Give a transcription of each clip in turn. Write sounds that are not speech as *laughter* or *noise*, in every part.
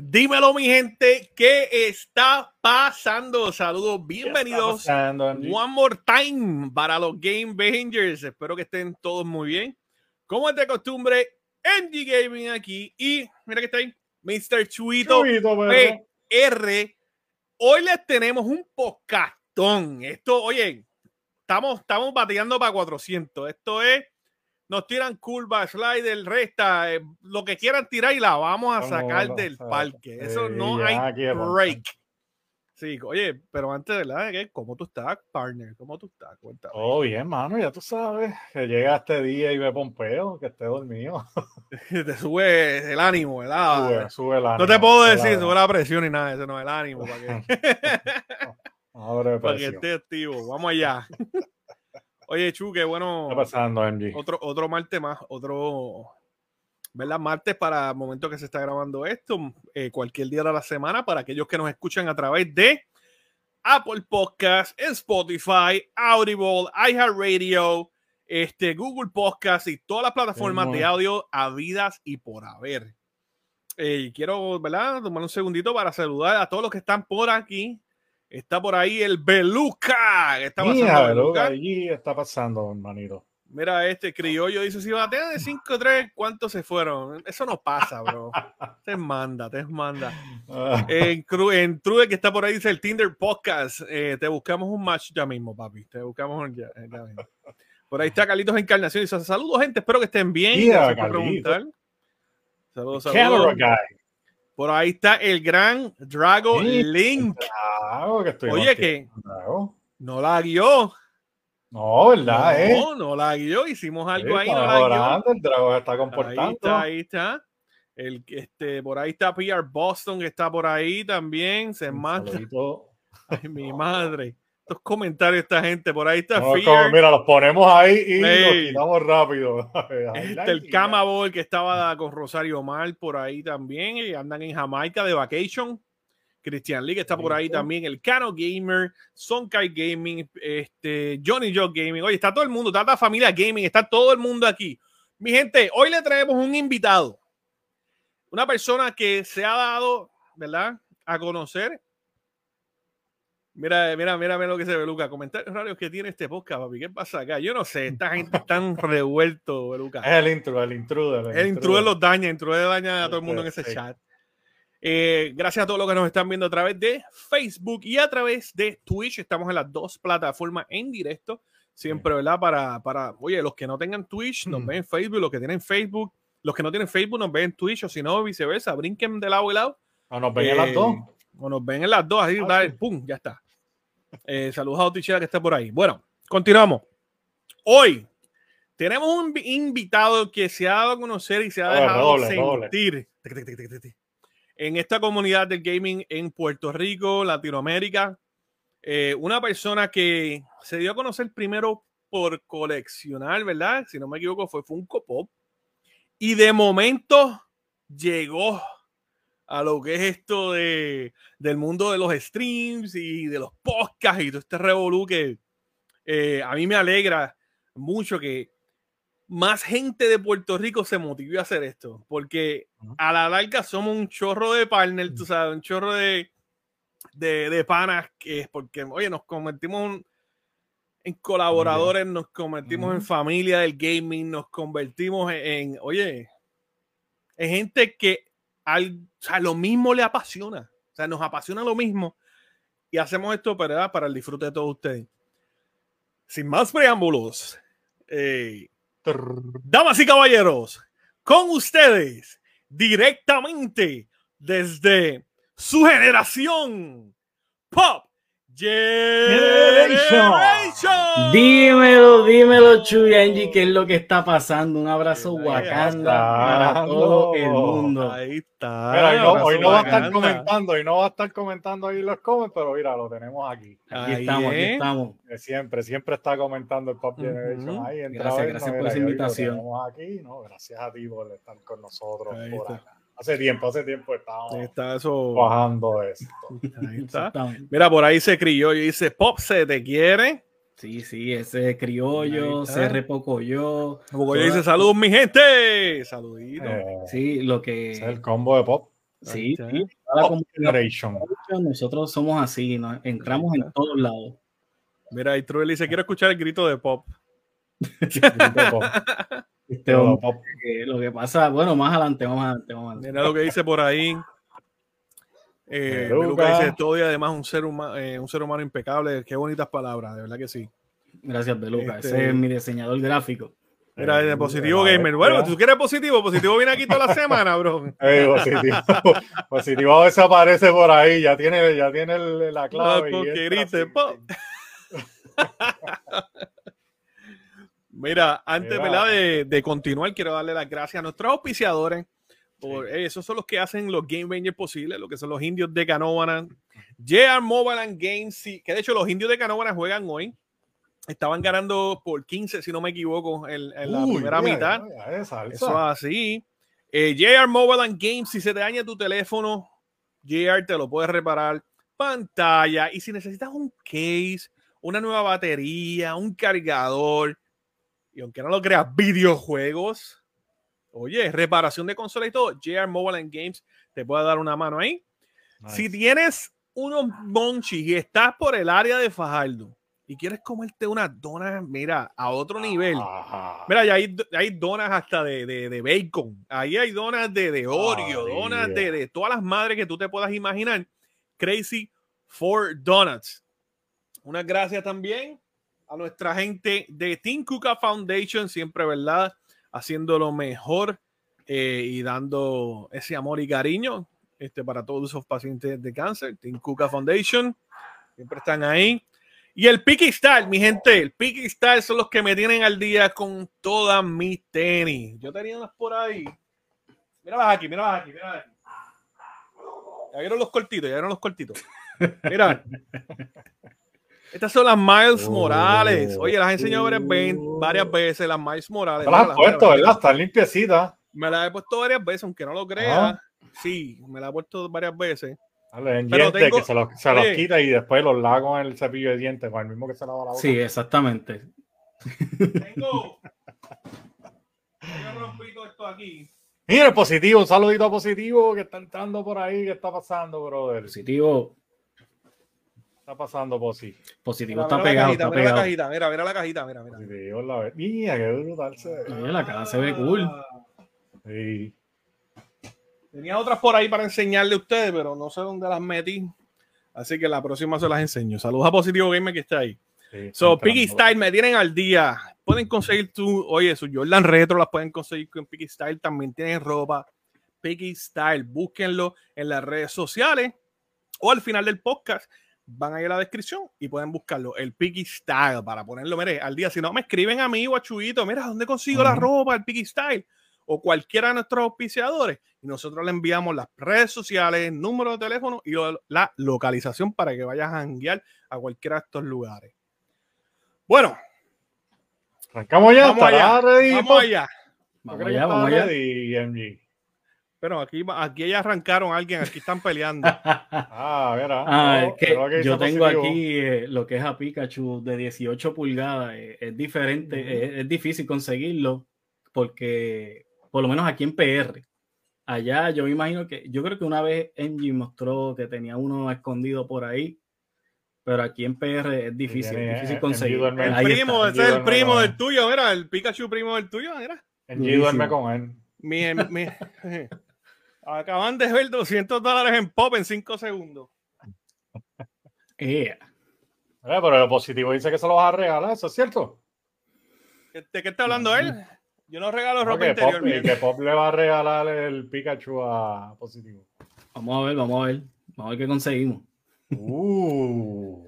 Dímelo, mi gente, ¿qué está pasando? Saludos, bienvenidos. One more time para los Game Bangers. Espero que estén todos muy bien. Como es de costumbre, NG Gaming aquí. Y mira que está ahí, Mr. Chuito, PR. Hoy les tenemos un podcastón. Esto, oye, estamos, estamos bateando para 400. Esto es nos tiran curva, slider, resta, eh, lo que quieran tirar y la vamos a sacar del parque. Eso no hay break. Sí, oye, pero antes de la ¿cómo tú estás, partner? ¿Cómo tú estás? Cuéntame. Oh, bien, mano, ya tú sabes que llega este día y me pompeo, que esté dormido. te sube el ánimo, ¿verdad? Sube, sube el ánimo. No te puedo decir, sube la presión y nada, eso no es el ánimo. Para que, para que esté activo. Vamos allá. Oye, Chu, qué bueno. ¿Qué está pasando, MG? Otro, otro martes más, otro, ¿verdad? Martes para el momento que se está grabando esto, eh, cualquier día de la semana, para aquellos que nos escuchan a través de Apple Podcast, Spotify, Audible, iHeartRadio, este, Google Podcast y todas las plataformas de audio habidas y por haber. Eh, quiero, ¿verdad? Tomar un segundito para saludar a todos los que están por aquí Está por ahí el Beluca. Está pasando Beluca. Allí está pasando, hermanito. Mira, este criollo dice: si batean de 5-3, ¿cuántos se fueron? Eso no pasa, bro. *laughs* te manda, te manda. en, en True, que está por ahí, dice el Tinder Podcast. Eh, te buscamos un match ya mismo, papi. Te buscamos ya, mismo. Por ahí está Carlitos Encarnación. Dice: Saludos, gente. Espero que estén bien. Gracias por preguntar. Saludos, saludos. Por ahí está el gran Drago Link. Oye, que no la guió. No, ¿verdad? No, eh? no la guió. Hicimos algo ahí. No la guió. El Drago está comportando. Ahí está, ahí está. El, este, por ahí está PR Boston, que está por ahí también. Se mata. *laughs* Ay, mi madre estos comentarios esta gente. Por ahí está Mira, los ponemos ahí y los quitamos rápido. *laughs* Este, el Camabol que estaba con Rosario Mal por ahí también. Y andan en Jamaica de vacation. Christian Lee que está por ahí también. El Cano Gamer, Sonkai Gaming, este, Johnny Joe Gaming. Oye, está todo el mundo, está la familia Gaming, está todo el mundo aquí. Mi gente, hoy le traemos un invitado. Una persona que se ha dado, ¿verdad? A conocer Mira, mira, mira, mira lo que se ve, Luca. Comentarios raros que tiene este podcast, papi. ¿Qué pasa acá? Yo no sé, esta *laughs* gente está tan revuelto, Luca. Es el intro, el intruder. El, intruder los daña, el intruder daña a todo el mundo en ese chat. Eh, gracias a todos los que nos están viendo a través de Facebook y a través de Twitch. Estamos en las dos plataformas en directo. Siempre, ¿verdad? Para, para, oye, los que no tengan Twitch nos ven en Facebook, los que tienen Facebook, los que no tienen Facebook nos ven en Twitch o si no, viceversa, brinquen de lado y lado. O nos ven en las dos. Eh, o nos ven en las dos, así, ah, pum, ya está. Eh, saludos a Otichera que está por ahí. Bueno, continuamos. Hoy tenemos un invitado que se ha dado a conocer y se ha dejado sentir en esta comunidad del gaming en Puerto Rico, Latinoamérica. Eh, una persona que se dio a conocer primero por coleccionar, ¿verdad? Si no me equivoco, fue Funko Pop. Y de momento llegó a lo que es esto de, del mundo de los streams y de los podcasts y todo este revolú que eh, a mí me alegra mucho que más gente de Puerto Rico se motive a hacer esto, porque a la larga somos un chorro de partners, tú sabes, un chorro de, de, de panas, que es porque, oye, nos convertimos en colaboradores, nos convertimos en familia del gaming, nos convertimos en, en oye, en gente que al, lo mismo le apasiona. O sea, nos apasiona lo mismo. Y hacemos esto para, para el disfrute de todos ustedes. Sin más preámbulos, eh, damas y caballeros, con ustedes, directamente desde su generación, Pop Generation. Dímelo, dímelo, Chuy Angie, ¿qué es lo que está pasando? Un abrazo Wakanda para todo el mundo. Ahí está. hoy no, va a estar comentando, hoy no va a estar comentando ahí los comments, pero mira, lo tenemos aquí. Aquí estamos, aquí estamos. Siempre, siempre está comentando el Pop Generation ahí. Gracias, gracias por esa invitación. aquí, ¿no? Gracias a ti por estar con nosotros por acá. Hace tiempo, hace tiempo estábamos está eso... bajando esto. Ahí *laughs* está. Mira, por ahí se crió y dice, Pop, ¿se te quiere? Sí, sí, ese criollo, CR Pocoyo. Pocoyo dice, saludos mi gente. Saluditos. Eh, sí, lo que... Es el combo de Pop. Sí, sí. Pop Generation. Nosotros somos así, ¿no? entramos en todos lados. Mira, y Truel dice, quiero escuchar el grito de pop. *laughs* *laughs* Este pop. lo que pasa, bueno, más adelante, más adelante, más adelante. Mira lo que dice por ahí. Eh, dice todo y además un ser, humano, eh, un ser humano impecable. Qué bonitas palabras, de verdad que sí. Gracias, Beluca. Ese este es mi diseñador gráfico. Mira, de positivo gamer. Bueno, si tú quieres positivo, positivo viene aquí toda la semana, bro. *laughs* positivo, positivo a veces aparece por ahí, ya tiene, ya tiene la clave. *laughs* *laughs* Mira, antes De, de, continuar, quiero darle las gracias a nuestros auspiciadores. Por, eh, esos son los que hacen los Game Rangers posibles, lo que son los indios de Canóvana. JR Mobile and Games, que de hecho los indios de Canóvana juegan hoy. Estaban ganando por 15, si no me equivoco, en, la primera mitad. Eso es así. Eh, JR Mobile and Games, si se te daña tu teléfono, JR te lo puede reparar. Pantalla. Y si necesitas un case, una nueva batería, un cargador, y aunque no lo creas, videojuegos. Oye, reparación de consola y todo. JR Mobile and Games te puede dar una mano ahí. Si tienes unos monchis y estás por el área de Fajardo y quieres comerte una dona, mira, a otro nivel. Mira, ya hay, hay donas hasta de, de, bacon. Ahí hay donas de, de Oreo, donas de, de, todas las madres que tú te puedas imaginar. Crazy for Donuts. Unas gracias también a nuestra gente de Team Kuka Foundation, siempre, ¿verdad? Haciendo lo mejor eh, y dando ese amor y cariño este, para todos esos pacientes de cáncer. Team Kuka Foundation, siempre están ahí. Y el Picky Style, mi gente, el Picky Style son los que me tienen al día con todas mis tenis. Yo tenía unas por ahí. Míralas aquí, míralas aquí, míralas aquí. Ya vieron los cortitos, ya vieron los cortitos. Mira. *laughs* Estas son las Miles oh. Morales. Oye, las he enseñado varias veces, las Miles Morales. las has puesto, ¿verdad? Están limpiecitas. Me las he puesto varias veces, aunque no lo crea. Sí, me las he puesto varias veces. Vale, en Pero que se los, se los quita y después los lava con el cepillo de dientes, con el mismo que se lava la boca. Sí, exactamente. Tengo. *laughs* Yo esto aquí. Mira el positivo, un saludito a positivo que está entrando por ahí. ¿Qué está pasando, brother? Positivo. Está pasando, Posi? Positivo está pegado. está mira la cajita, mira, mira la cajita, mira, mira. Positivo, la... Mira, qué brutal se ve. Mira, la caja se ve cool. Sí. Tenía otras por ahí para enseñarle a ustedes, pero no sé dónde las metí. Así que la próxima se las enseño. Saludos a Positivo Gamer que está ahí. so, Piggy Style, me tienen al día. Pueden conseguir tu, oye, su Jordan Retro las pueden conseguir con Piggy Style. También tienen ropa Piggy Style. Búsquenlo en las redes sociales o al final del podcast. Van a ir a la descripción y pueden buscarlo. El Piggy Style para ponerlo, mire, al día. Si no, me escriben a mí o a Chuito. Mira, ¿dónde consigo la ropa? El Piggy Style o cualquiera de nuestros auspiciadores y nosotros le enviamos las redes sociales, número de teléfono y la localización para que vayas a guiar a cualquiera de estos lugares. Bueno. Arrancamos ya. Vamos allá. vamos allá. Vamos allá, vamos allá. Pero aquí, aquí ya arrancaron a alguien, aquí están peleando. *laughs* ah, verá. Ah, yo tengo aquí eh, lo que es a Pikachu de 18 pulgadas. Eh, es diferente, es, difícil conseguirlo porque por lo menos aquí en PR. Allá yo me imagino que, yo creo que una vez Engie mostró que tenía uno escondido por ahí, pero aquí en PR es difícil, difícil conseguir. El primo, ese es el primo del tuyo, mira, el Pikachu primo del tuyo, mira. Engie duerme con él. Mi, mi, *laughs* acaban de ver 200 dólares en pop en 5 segundos. Yeah. pero el positivo dice que se lo vas a regalar, ¿eso es cierto? ¿De qué está hablando él? Yo no regalo ropa interior. Pop, que Pop le va a regalar el Pikachu a Positivo. Vamos a ver, vamos a ver. Vamos a ver qué conseguimos. Uh.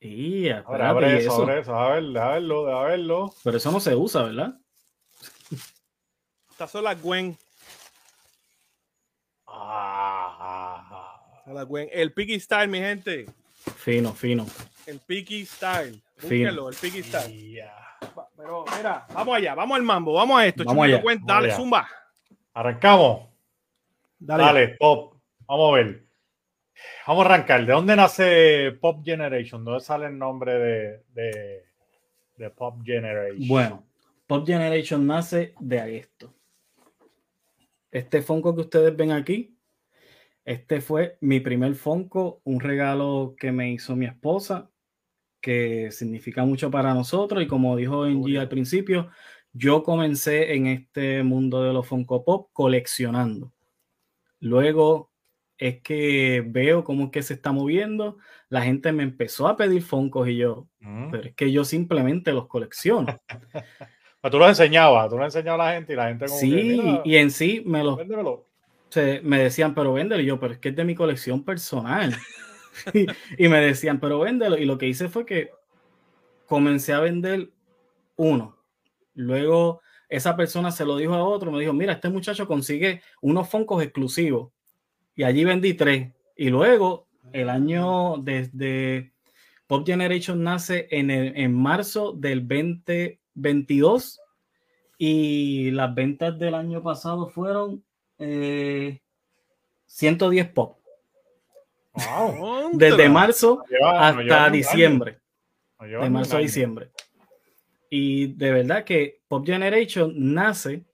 y Ahora abre eso, abre eso, a ver, a verlo, a verlo. Pero eso no se usa, ¿verdad? Estas son las Gwen. Ah. El Piggy Style, mi gente. Fino, fino. El Piggy Style. Búsquelo, el Piggy Style. Pero mira, vamos allá, vamos al mambo, vamos a esto. Vamos allá, dale, zumba. Arrancamos. Dale. Pop. Vamos a ver. Vamos a arrancar. ¿De dónde nace Pop Generation? ¿Dónde sale el nombre de, de, Pop Generation? Bueno, Pop Generation nace de esto. Este Funko que ustedes ven aquí Este fue mi primer Funko, un regalo que me hizo mi esposa, que significa mucho para nosotros. Y como dijo Engie al principio, yo comencé en este mundo de los Funko Pop coleccionando. Luego es que veo cómo es que se está moviendo. La gente me empezó a pedir Funkos y yo, mm. pero es que yo simplemente los colecciono. *laughs* tú los enseñabas, tú los enseñabas a la gente y la gente como Sí, y en sí me los me decían, pero véndelo. Y yo, pero es que es de mi colección personal. *laughs* y, me decían, pero véndelo. Y lo que hice fue que comencé a vender uno. Luego esa persona se lo dijo a otro, me dijo, mira, este muchacho consigue unos foncos exclusivos. Y allí vendí tres. Y luego, el año desde Pop Generation nace en, en marzo del 2022 y las ventas del año pasado fueron 110 eh, pop. Desde marzo hasta diciembre. de marzo a diciembre. Y de verdad que Pop Generation nace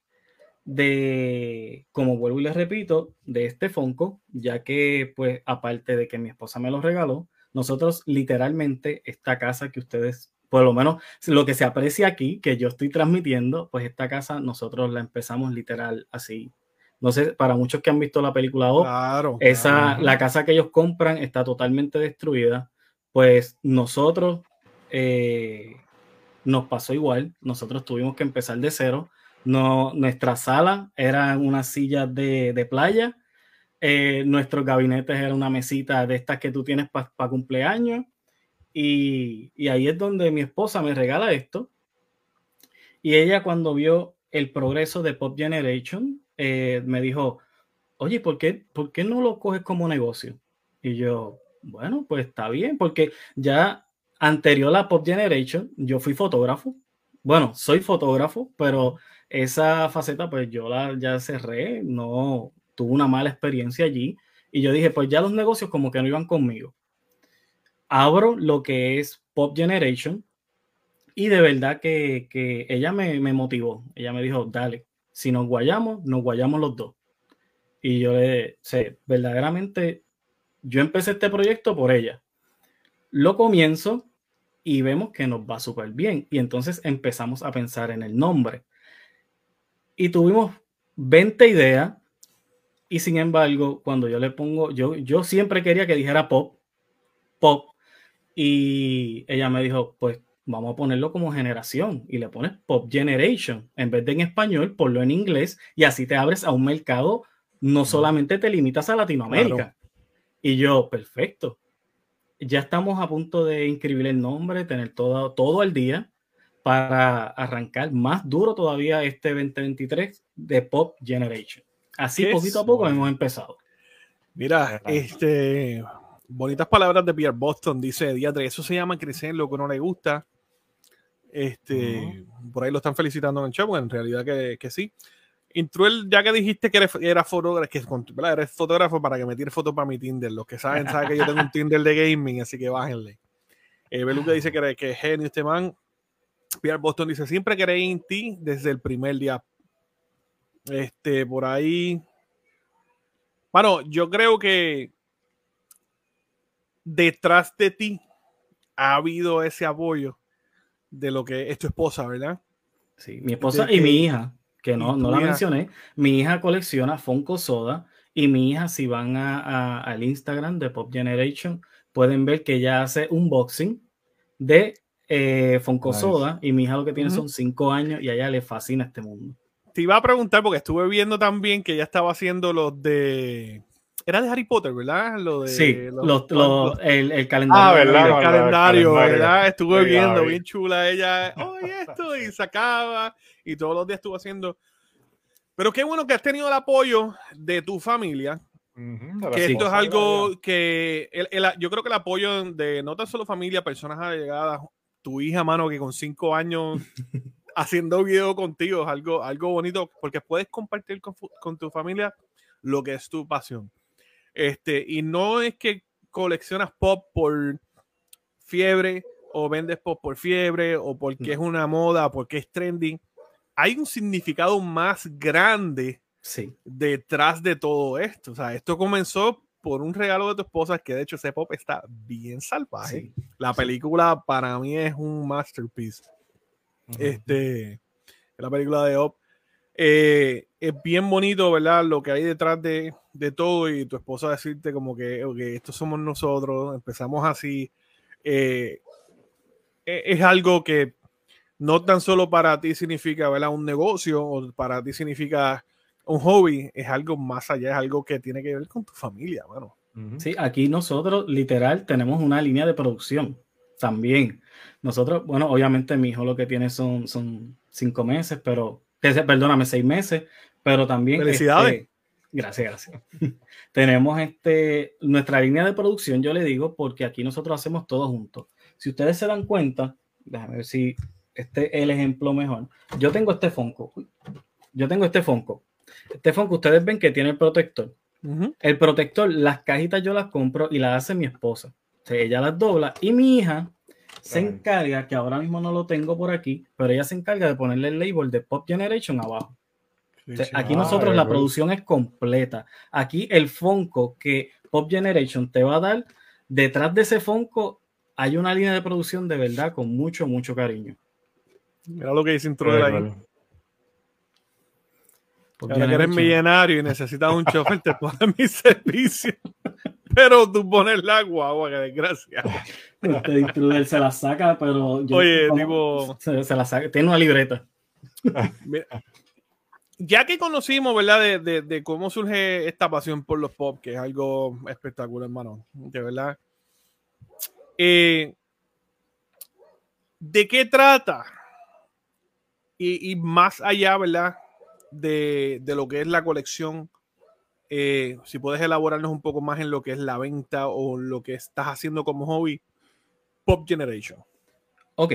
de, como vuelvo y les repito, de este Fonco, ya que pues aparte de que mi esposa me lo regaló, nosotros literalmente esta casa que ustedes, por lo menos lo que se aprecia aquí, que yo estoy transmitiendo, pues esta casa nosotros la empezamos literal así no sé, para muchos que han visto la película O, esa, la casa que ellos compran está totalmente destruida. Pues nosotros eh, nos pasó igual. Nosotros tuvimos que empezar de cero. No, nuestra sala era una silla de, playa. Eh, nuestros gabinetes era una mesita de estas que tú tienes para cumpleaños. Y, y ahí es donde mi esposa me regala esto. Y ella cuando vio el progreso de Pop Generation, eh, me dijo, oye, ¿por qué, ¿por qué no lo coges como negocio? Y yo, bueno, pues está bien, porque ya anterior a Pop Generation, yo fui fotógrafo. Bueno, soy fotógrafo, pero esa faceta, pues yo la ya cerré, no tuve una mala experiencia allí. Y yo dije, pues ya los negocios como que no iban conmigo. Abro lo que es Pop Generation y de verdad que, que ella me, me, motivó. Ella me dijo, dale, si nos guayamos, nos guayamos los dos. Y yo le sé, verdaderamente, yo empecé este proyecto por ella. Lo comienzo y vemos que nos va súper bien. Y entonces empezamos a pensar en el nombre. Y tuvimos 20 ideas. Y sin embargo, cuando yo le pongo, yo, yo siempre quería que dijera pop, pop. Y ella me dijo, pues vamos a ponerlo como generación y le pones Pop Generation. En vez de en español, ponlo en inglés y así te abres a un mercado, no solamente te limitas a Latinoamérica. Y yo, perfecto. Ya estamos a punto de inscribir el nombre, tener todo, todo al día para arrancar más duro todavía este 2023 de Pop Generation. Así poquito a poco hemos empezado. Mira, este bonitas palabras de Pierre Boston, dice Diatre, eso se llama crecer lo que no le gusta este, Por ahí lo están felicitando en el show, en realidad que, que sí. Intruel, ya que dijiste que eres, era fotógrafo, que eres fotógrafo para que me tire fotos para mi Tinder. Los que saben, saben que yo tengo un Tinder de gaming, así que bájenle. Eh, Beluga dice que, que es genio este man. Pierre Boston dice: Siempre creí en ti desde el primer día. Este, por ahí. Bueno, yo creo que detrás de ti ha habido ese apoyo de lo que es tu esposa, ¿verdad? Sí, mi esposa y mi hija, que no, no la mencioné. Mi hija colecciona Funko Soda y mi hija, si van a, al Instagram de Pop Generation, pueden ver que ella hace un unboxing de eh, Funko Soda y mi hija lo que tiene son cinco años y a ella le fascina este mundo. Te iba a preguntar porque estuve viendo también que ella estaba haciendo los de era de Harry Potter, ¿verdad? Lo de, sí, el, calendario. Ah, ¿verdad? El, calendario, ¿verdad? Estuve viendo, bien chula ella. Oye, *laughs* esto, y sacaba, y todos los días estuvo haciendo. Pero qué bueno que has tenido el apoyo de tu familia. que esto es algo que yo creo que el apoyo de no tan solo familia, personas allegadas, tu hija, mano, que con cinco años *laughs* haciendo video contigo es algo, algo bonito porque puedes compartir con, con tu familia lo que es tu pasión. Este, y no es que coleccionas pop por fiebre o vendes pop por fiebre o porque es una moda o porque es trending. Hay un significado más grande sí. detrás de todo esto. O sea, esto comenzó por un regalo de tu esposa, que de hecho ese pop está bien salvaje. La película para mí es un masterpiece. Este, la película de Op. Eh, es bien bonito, ¿verdad? Lo que hay detrás de, todo y tu esposa decirte como que, okay, estos somos nosotros, empezamos así. Eh, e, es algo que no tan solo para ti significa, ¿verdad? Un negocio o para ti significa un hobby, es algo más allá, es algo que tiene que ver con tu familia, bueno. Sí, aquí nosotros literal tenemos una línea de producción también. Nosotros, bueno, obviamente mi hijo lo que tiene son, son cinco meses, pero, perdóname, seis meses, pero también... Felicidades. Este, gracias, gracias. *laughs* tenemos este, nuestra línea de producción, yo le digo, porque aquí nosotros hacemos todo juntos. Si ustedes se dan cuenta, déjame ver si este es el ejemplo mejor. Yo tengo este Fonco. Yo tengo este Fonco. Este Fonco, ustedes ven que tiene el protector. El protector, las cajitas yo las compro y las hace mi esposa. ella las dobla y mi hija se encarga, que ahora mismo no lo tengo por aquí, pero ella se encarga de ponerle el label de Pop Generation abajo. aquí nosotros la producción es completa. Aquí el Fonco que Pop Generation te va a dar, detrás de ese Fonco hay una línea de producción de verdad con mucho, mucho cariño. Mira lo que dice intro de ahí. Porque eres millonario y necesitas un chofer, te pones mi servicio. Pero tú pones la agua, que desgracia. Este intruder se la saca, pero. Oye, tipo. Se, la saca. Tiene una libreta. ya que conocimos, ¿verdad? De, de, cómo surge esta pasión por los pop, que es algo espectacular, hermano. De verdad. Eh, ¿De qué trata? Y, y, más allá, ¿verdad? de, lo que es la colección, eh, si puedes elaborarnos un poco más en lo que es la venta o lo que estás haciendo como hobby, Pop Generation. Ok,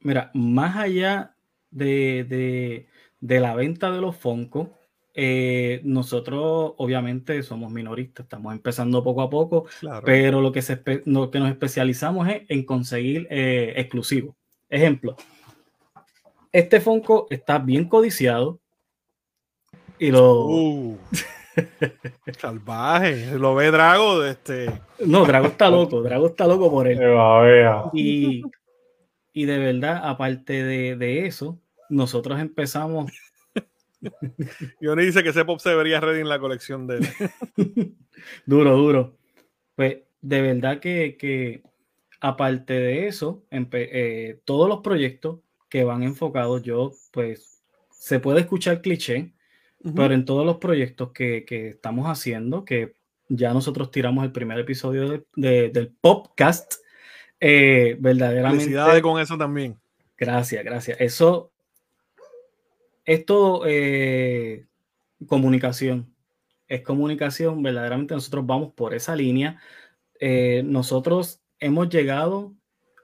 mira, más allá de, la venta de los Funko, eh, nosotros obviamente somos minoristas, estamos empezando poco a poco, pero lo que, se, lo que nos especializamos es en conseguir eh, exclusivos. Ejemplo, este Funko está bien codiciado, y lo. Uh. *laughs* *laughs* salvaje. Lo ve Drago. Este... No, Drago está loco. Drago está loco por él. Y, y de verdad, aparte de, eso, nosotros empezamos. *laughs* Yo ni dice que ese pop se vería ready en la colección de él. *laughs* duro, duro. Pues de verdad que, aparte de eso, eh, todos los proyectos que van enfocados, yo, pues, se puede escuchar cliché, pero en todos los proyectos que, estamos haciendo, que ya nosotros tiramos el primer episodio del podcast, eh, verdaderamente. Felicidades con eso también. Gracias, gracias. Eso es todo eh, comunicación. Es comunicación, verdaderamente nosotros vamos por esa línea. Eh, nosotros hemos llegado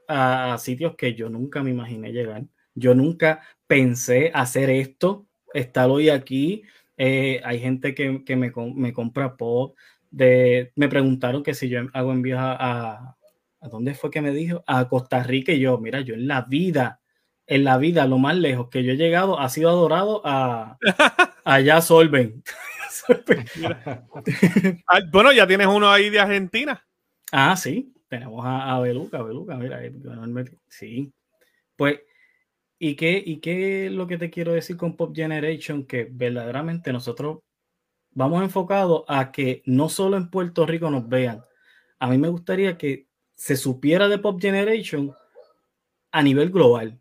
a, sitios que yo nunca me imaginé llegar. Yo nunca pensé hacer esto estar hoy aquí. Eh, hay gente que, me, me, compra pop. De, me preguntaron que si yo hago envíos a, a, dónde fue que me dijo? A Costa Rica y yo, mira, yo en la vida, en la vida, lo más lejos que yo he llegado ha sido adorado a *laughs* allá Solven. *laughs* Ah, bueno, ya tienes uno ahí de Argentina. Ah, sí, tenemos a, a Beluca, Beluca, mira, sí. Pues ¿Y qué, ¿Y qué es lo que te quiero decir con Pop Generation? Que verdaderamente nosotros vamos enfocados a que no solo en Puerto Rico nos vean. A mí me gustaría que se supiera de Pop Generation a nivel global.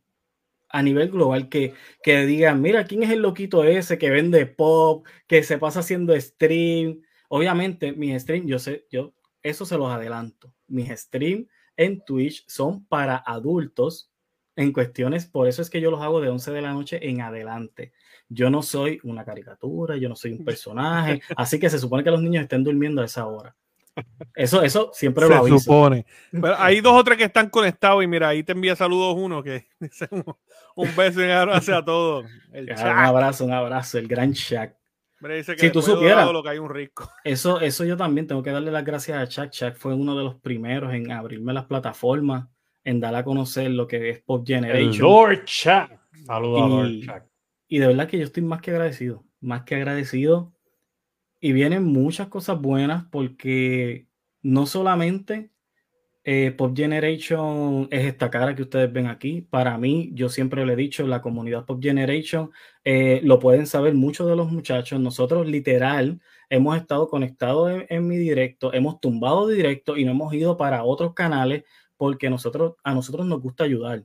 A nivel global, que, que digan, mira, ¿quién es el loquito ese que vende pop, que se pasa haciendo stream? Obviamente, mis streams, yo sé, yo eso se los adelanto. Mis streams en Twitch son para adultos en cuestiones, por eso es que yo los hago de 11 de la noche en adelante. Yo no soy una caricatura, yo no soy un *laughs* personaje, así que se supone que los niños estén durmiendo a esa hora. Eso, eso siempre lo aviso. Se supone. Pero hay dos o tres que están conectados y mira, ahí te envía saludos uno que *laughs* dice un, beso y un abrazo a todos. un abrazo, un abrazo, el gran Shaq. si tú supieras lo que hay un rico. *laughs* Eso, eso yo también tengo que darle las gracias a Shaq. Shaq fue uno de los primeros en abrirme las plataformas en dar a conocer lo que es Pop Generation. Lord Chat. Saludos Lord Y de verdad que yo estoy más que agradecido. más que agradecido. Y vienen muchas cosas buenas porque no solamente eh, Pop Generation es esta cara que ustedes ven aquí. Para mí, yo siempre le he dicho, la comunidad Pop Generation, eh, lo pueden saber muchos de los muchachos. Nosotros literal hemos estado conectados en, mi directo, hemos tumbado directo y no hemos ido para otros canales porque nosotros, a nosotros nos gusta ayudar.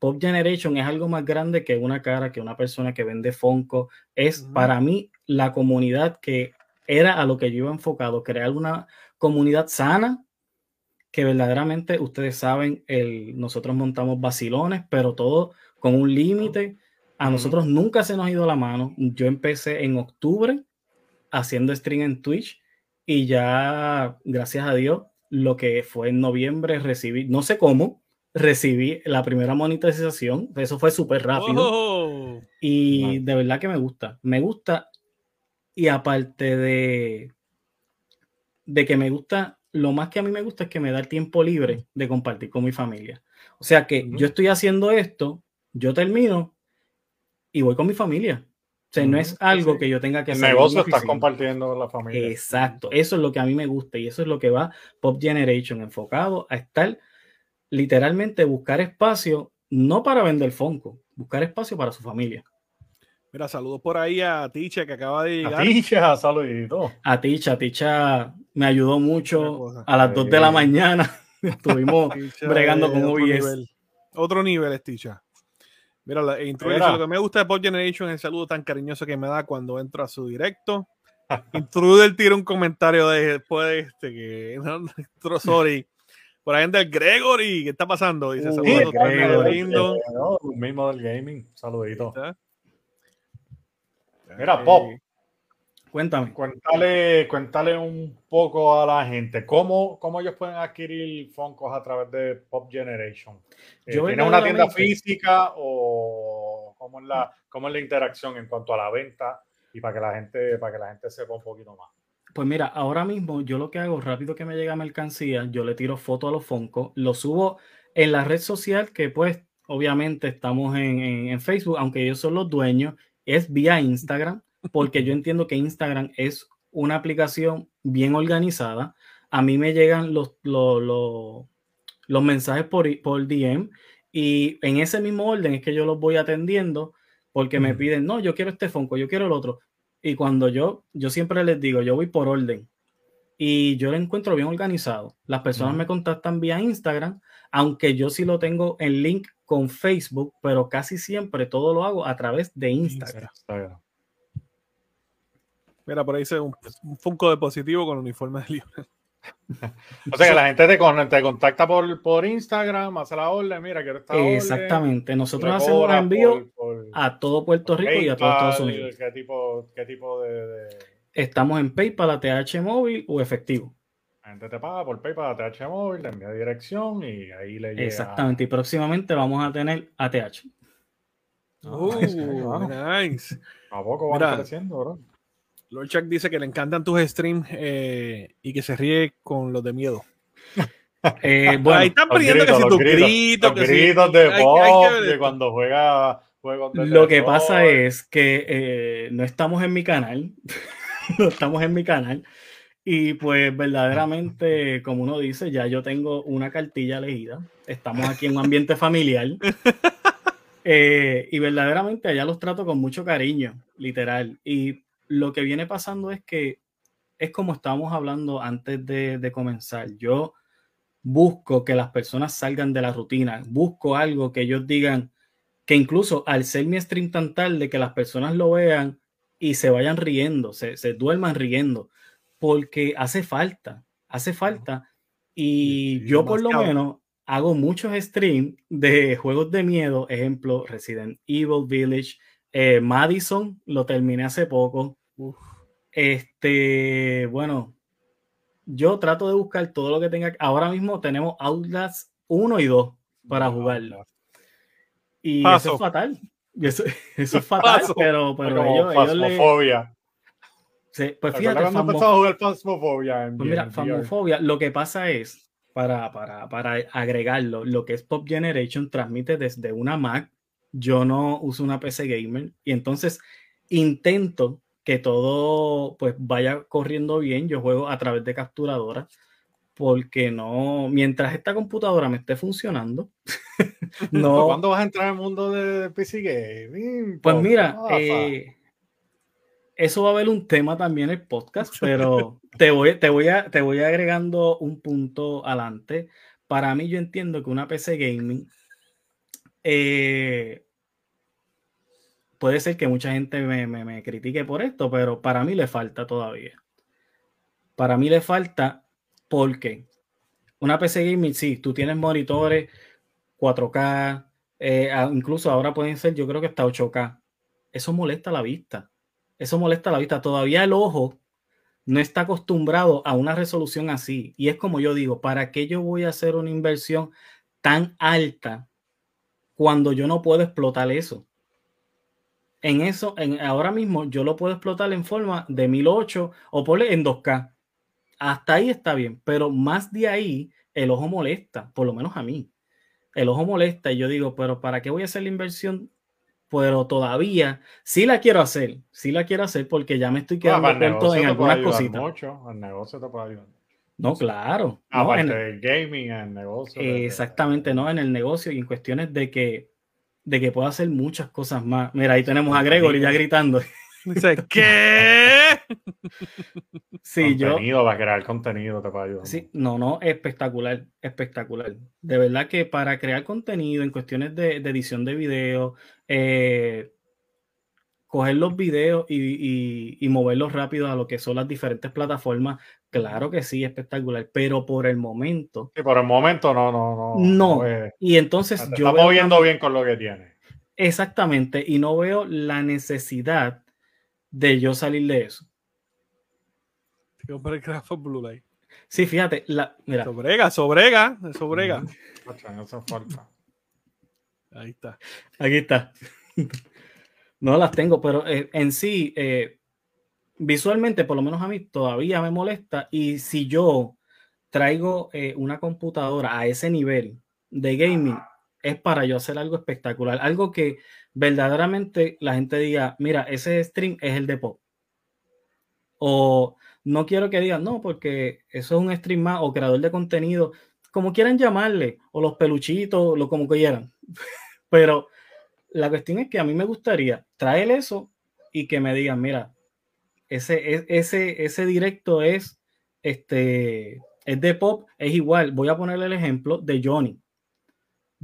Pop Generation es algo más grande que una cara, que una persona que vende Fonco. Es para mí la comunidad que era a lo que yo iba enfocado, crear una comunidad sana que verdaderamente ustedes saben, el, nosotros montamos vacilones, pero todo con un límite. A nosotros nunca se nos ha ido la mano. Yo empecé en octubre haciendo stream en Twitch y ya, gracias a Dios, lo que fue en noviembre recibí, no sé cómo, recibí la primera monetización. Eso fue súper rápido. Oh. Y de verdad que me gusta. Me gusta. Y aparte de, de que me gusta lo más que a mí me gusta es que me da el tiempo libre de compartir con mi familia. O sea que yo estoy haciendo esto, yo termino y voy con mi familia. O sea, no es algo que yo tenga que hacer. El negocio estás compartiendo con la familia. Exacto, eso es lo que a mí me gusta y eso es lo que va Pop Generation enfocado a estar literalmente buscar espacio, no para vender Fonco, buscar espacio para su familia. Mira, saludos por ahí a Ticha que acaba de llegar. A Ticha, saludito. A Ticha, Ticha me ayudó mucho a las 2 de la mañana. *laughs* Estuvimos bregando con OBS. Otro nivel es Ticha. Mira, la lo que me gusta de Pop Generation es el saludo tan cariñoso que me da cuando entro a su directo. *laughs* Intruder tira un comentario de, después de este que *laughs* no, sorry. Por ahí anda el Gregory, ¿qué está pasando? Dice, saludos, lindo. mismo del gaming, saludito. Mira, Pop. Cuéntame. Cuéntale, cuéntale un poco a la gente cómo, cómo ellos pueden adquirir Funkos a través de Pop Generation. Eh, ¿Tiene una tienda física o cómo es, la, cómo es la interacción en cuanto a la venta y para que la gente, para que la gente sepa un poquito más? Pues mira, ahora mismo yo lo que hago rápido que me llega mercancía, yo le tiro foto a los Funkos, lo subo en la red social que pues obviamente estamos en, en Facebook, aunque ellos son los dueños es vía Instagram, porque yo entiendo que Instagram es una aplicación bien organizada. A mí me llegan los, los, los, mensajes por, por DM y en ese mismo orden es que yo los voy atendiendo porque me piden, no, yo quiero este Fonco, yo quiero el otro. Y cuando yo, yo siempre les digo, yo voy por orden y yo lo encuentro bien organizado. Las personas me contactan vía Instagram, aunque yo sí lo tengo en link con Facebook, pero casi siempre todo lo hago a través de Instagram. Mira, por ahí dice un, un Funko de positivo con uniforme de Lionel. *laughs* o sea que la gente te, contacta por, por Instagram, hace la orden, mira, quiero esta Exactamente, nosotros hacemos un envío a todo Puerto Rico y a todo Estados Unidos. ¿Qué tipo, qué tipo de, Estamos en PayPal, ATH móvil o efectivo gente te paga por PayPal, ATH móvil, te envía dirección y ahí le llega. Exactamente, y próximamente vamos a tener ATH. Oh, nice. A poco van creciendo, bro. Lord Chuck dice que le encantan tus streams eh, y que se ríe con los de miedo. *laughs* Eh, bueno, ahí están pidiendo que si tus gritos, los gritos de Bob, de cuando juega. Lo que pasa es que eh, no estamos en mi canal. *laughs* no estamos en mi canal. Y pues verdaderamente, como uno dice, ya yo tengo una cartilla elegida. Estamos aquí en un ambiente *laughs* familiar. Eh, y verdaderamente allá los trato con mucho cariño, literal. Y lo que viene pasando es que es como estábamos hablando antes de, de comenzar. Yo busco que las personas salgan de la rutina. Busco algo que ellos digan, que incluso al ser mi stream tan tarde, que las personas lo vean y se vayan riendo, se, se duerman riendo porque hace falta, hace falta. Y yo por lo menos hago muchos streams de juegos de miedo, ejemplo, Resident Evil Village, eh, Madison, lo terminé hace poco. Este, bueno, yo trato de buscar todo lo que tenga. Ahora mismo tenemos Outlast 1 y 2 para jugarlo. Y *laughs* eso es fatal. Eso, es fatal, pero, pero ellos, ellos pues fíjate, Fasmofobia. Pues mira, Fasmofobia, lo que pasa es, para, para, para agregarlo, lo que es Pop Generation transmite desde una Mac. Yo no uso una PC gamer y entonces intento que todo pues vaya corriendo bien. Yo juego a través de capturadora porque no, mientras esta computadora me esté funcionando, *laughs* *laughs* no. ¿Cuándo vas a entrar al mundo de PC Gaming? Pues mira, eh, eso va a haber un tema también en el podcast, *laughs* pero te voy, te, voy a, te voy agregando un punto adelante. Para mí, yo entiendo que una PC Gaming eh, puede ser que mucha gente me, critique por esto, pero para mí le falta todavía. Para mí le falta porque una PC gaming, sí, tú tienes monitores 4K, eh, incluso ahora pueden ser, yo creo que hasta 8K. Eso molesta la vista. Eso molesta la vista. Todavía el ojo no está acostumbrado a una resolución así. Y es como yo digo, ¿para qué yo voy a hacer una inversión tan alta cuando yo no puedo explotar eso? En eso, en, ahora mismo yo lo puedo explotar en forma de 1008 o ponle en 2K hasta ahí está bien, pero más de ahí el ojo molesta, por lo menos a mí. El ojo molesta y yo digo, pero ¿para qué voy a hacer la inversión? Pero todavía sí la quiero hacer, sí la quiero hacer porque ya me estoy quedando corto en algunas cositas. Mucho. El negocio te puede ayudar. No, claro. Aparte no, del gaming, el negocio. Exactamente, no, en el negocio y en cuestiones de que, de que puedo hacer muchas cosas más. Mira, ahí tenemos a Gregory ya gritando. Dice, *laughs* ¿qué? sí, contenido, va a crear contenido, te puede Sí, no, no, espectacular, espectacular. De verdad que para crear contenido en cuestiones de, edición de video, eh, coger los videos y, moverlos rápido a lo que son las diferentes plataformas, claro que sí, espectacular, pero por el momento. Sí, por el momento no, no, no. No. y entonces yo. Está moviendo bien con lo que tiene. Exactamente, y no veo la necesidad de yo salir de eso. Sí, fíjate, la, mira. Sobrega, sobrega, sobrega. Ahí está. Aquí está. No las tengo, pero eh, en sí, eh, visualmente, por lo menos a mí, todavía me molesta. Y si yo traigo eh, una computadora a ese nivel de gaming, es para yo hacer algo espectacular, algo que verdaderamente la gente diga, mira, ese stream es el de pop. O no quiero que digan, no, porque eso es un stream más o creador de contenido, como quieran llamarle, o los peluchitos, lo como quieran. *laughs* Pero la cuestión es que a mí me gustaría traer eso y que me digan, mira, ese, e, ese, ese directo es, este, es de pop, es igual. Voy a ponerle el ejemplo de Johnny.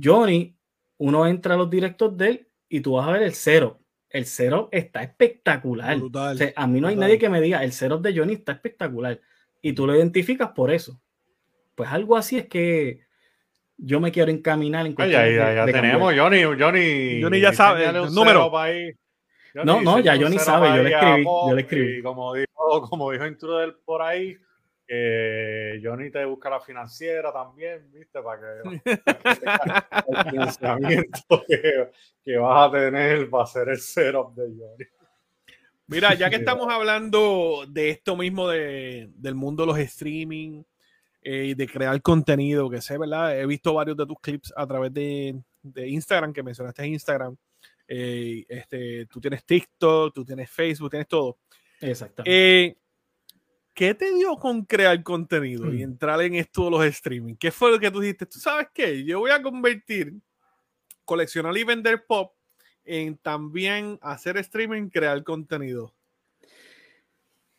Johnny, uno entra a los directos de él y tú vas a ver el cero. El cero está espectacular. a mí no hay nadie que me diga, el cero de Johnny está espectacular. Y tú lo identificas por eso. Pues algo así es que yo me quiero encaminar en ya, ya, tenemos Johnny, Johnny. Johnny ya sabe el número. no, no, ya Johnny sabe, yo le escribí. Yo le escribí. como dijo, *laughs* como dijo Intruder por ahí, que Johnny te busca la financiera también, ¿viste? Para que, *laughs* el financiamiento que, vas a tener va a ser el setup de Johnny. Mira, ya que *laughs* estamos hablando de esto mismo de, del mundo de los streaming eh, de crear contenido, que sé, ¿verdad? He visto varios de tus clips a través de, de Instagram, que mencionaste Instagram. Eh, este, tú tienes TikTok, tú tienes Facebook, tienes todo. Exactamente. Eh, ¿qué te dio con crear contenido y mm. entrar en esto de los streaming? ¿Qué fue lo que tú dijiste? ¿Tú sabes qué? Yo voy a convertir coleccionar y vender pop en también hacer streaming, crear contenido.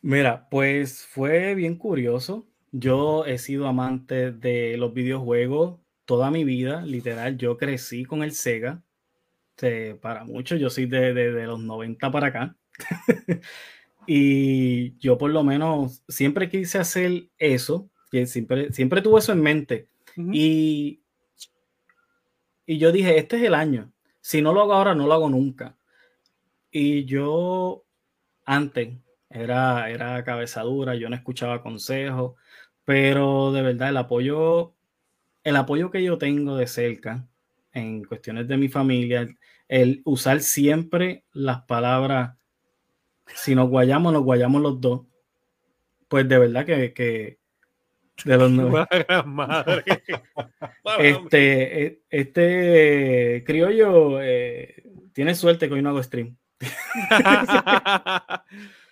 Mira, pues fue bien curioso. Yo he sido amante de los videojuegos toda mi vida, literal. Yo crecí con el Sega. para muchos, yo soy de, de los 90 para acá. *laughs* Y yo por lo menos siempre quise hacer eso, siempre, siempre tuve eso en mente. y, y yo dije, este es el año. Si no lo hago ahora, no lo hago nunca. Y yo antes era, era cabezadura, yo no escuchaba consejos, pero de verdad el apoyo, el apoyo que yo tengo de cerca en cuestiones de mi familia, el usar siempre las palabras si nos guayamos, nos guayamos los dos. Pues de verdad que, de los *laughs* madre. *laughs* este, e, este criollo eh, tiene suerte que hoy no hago stream. *laughs*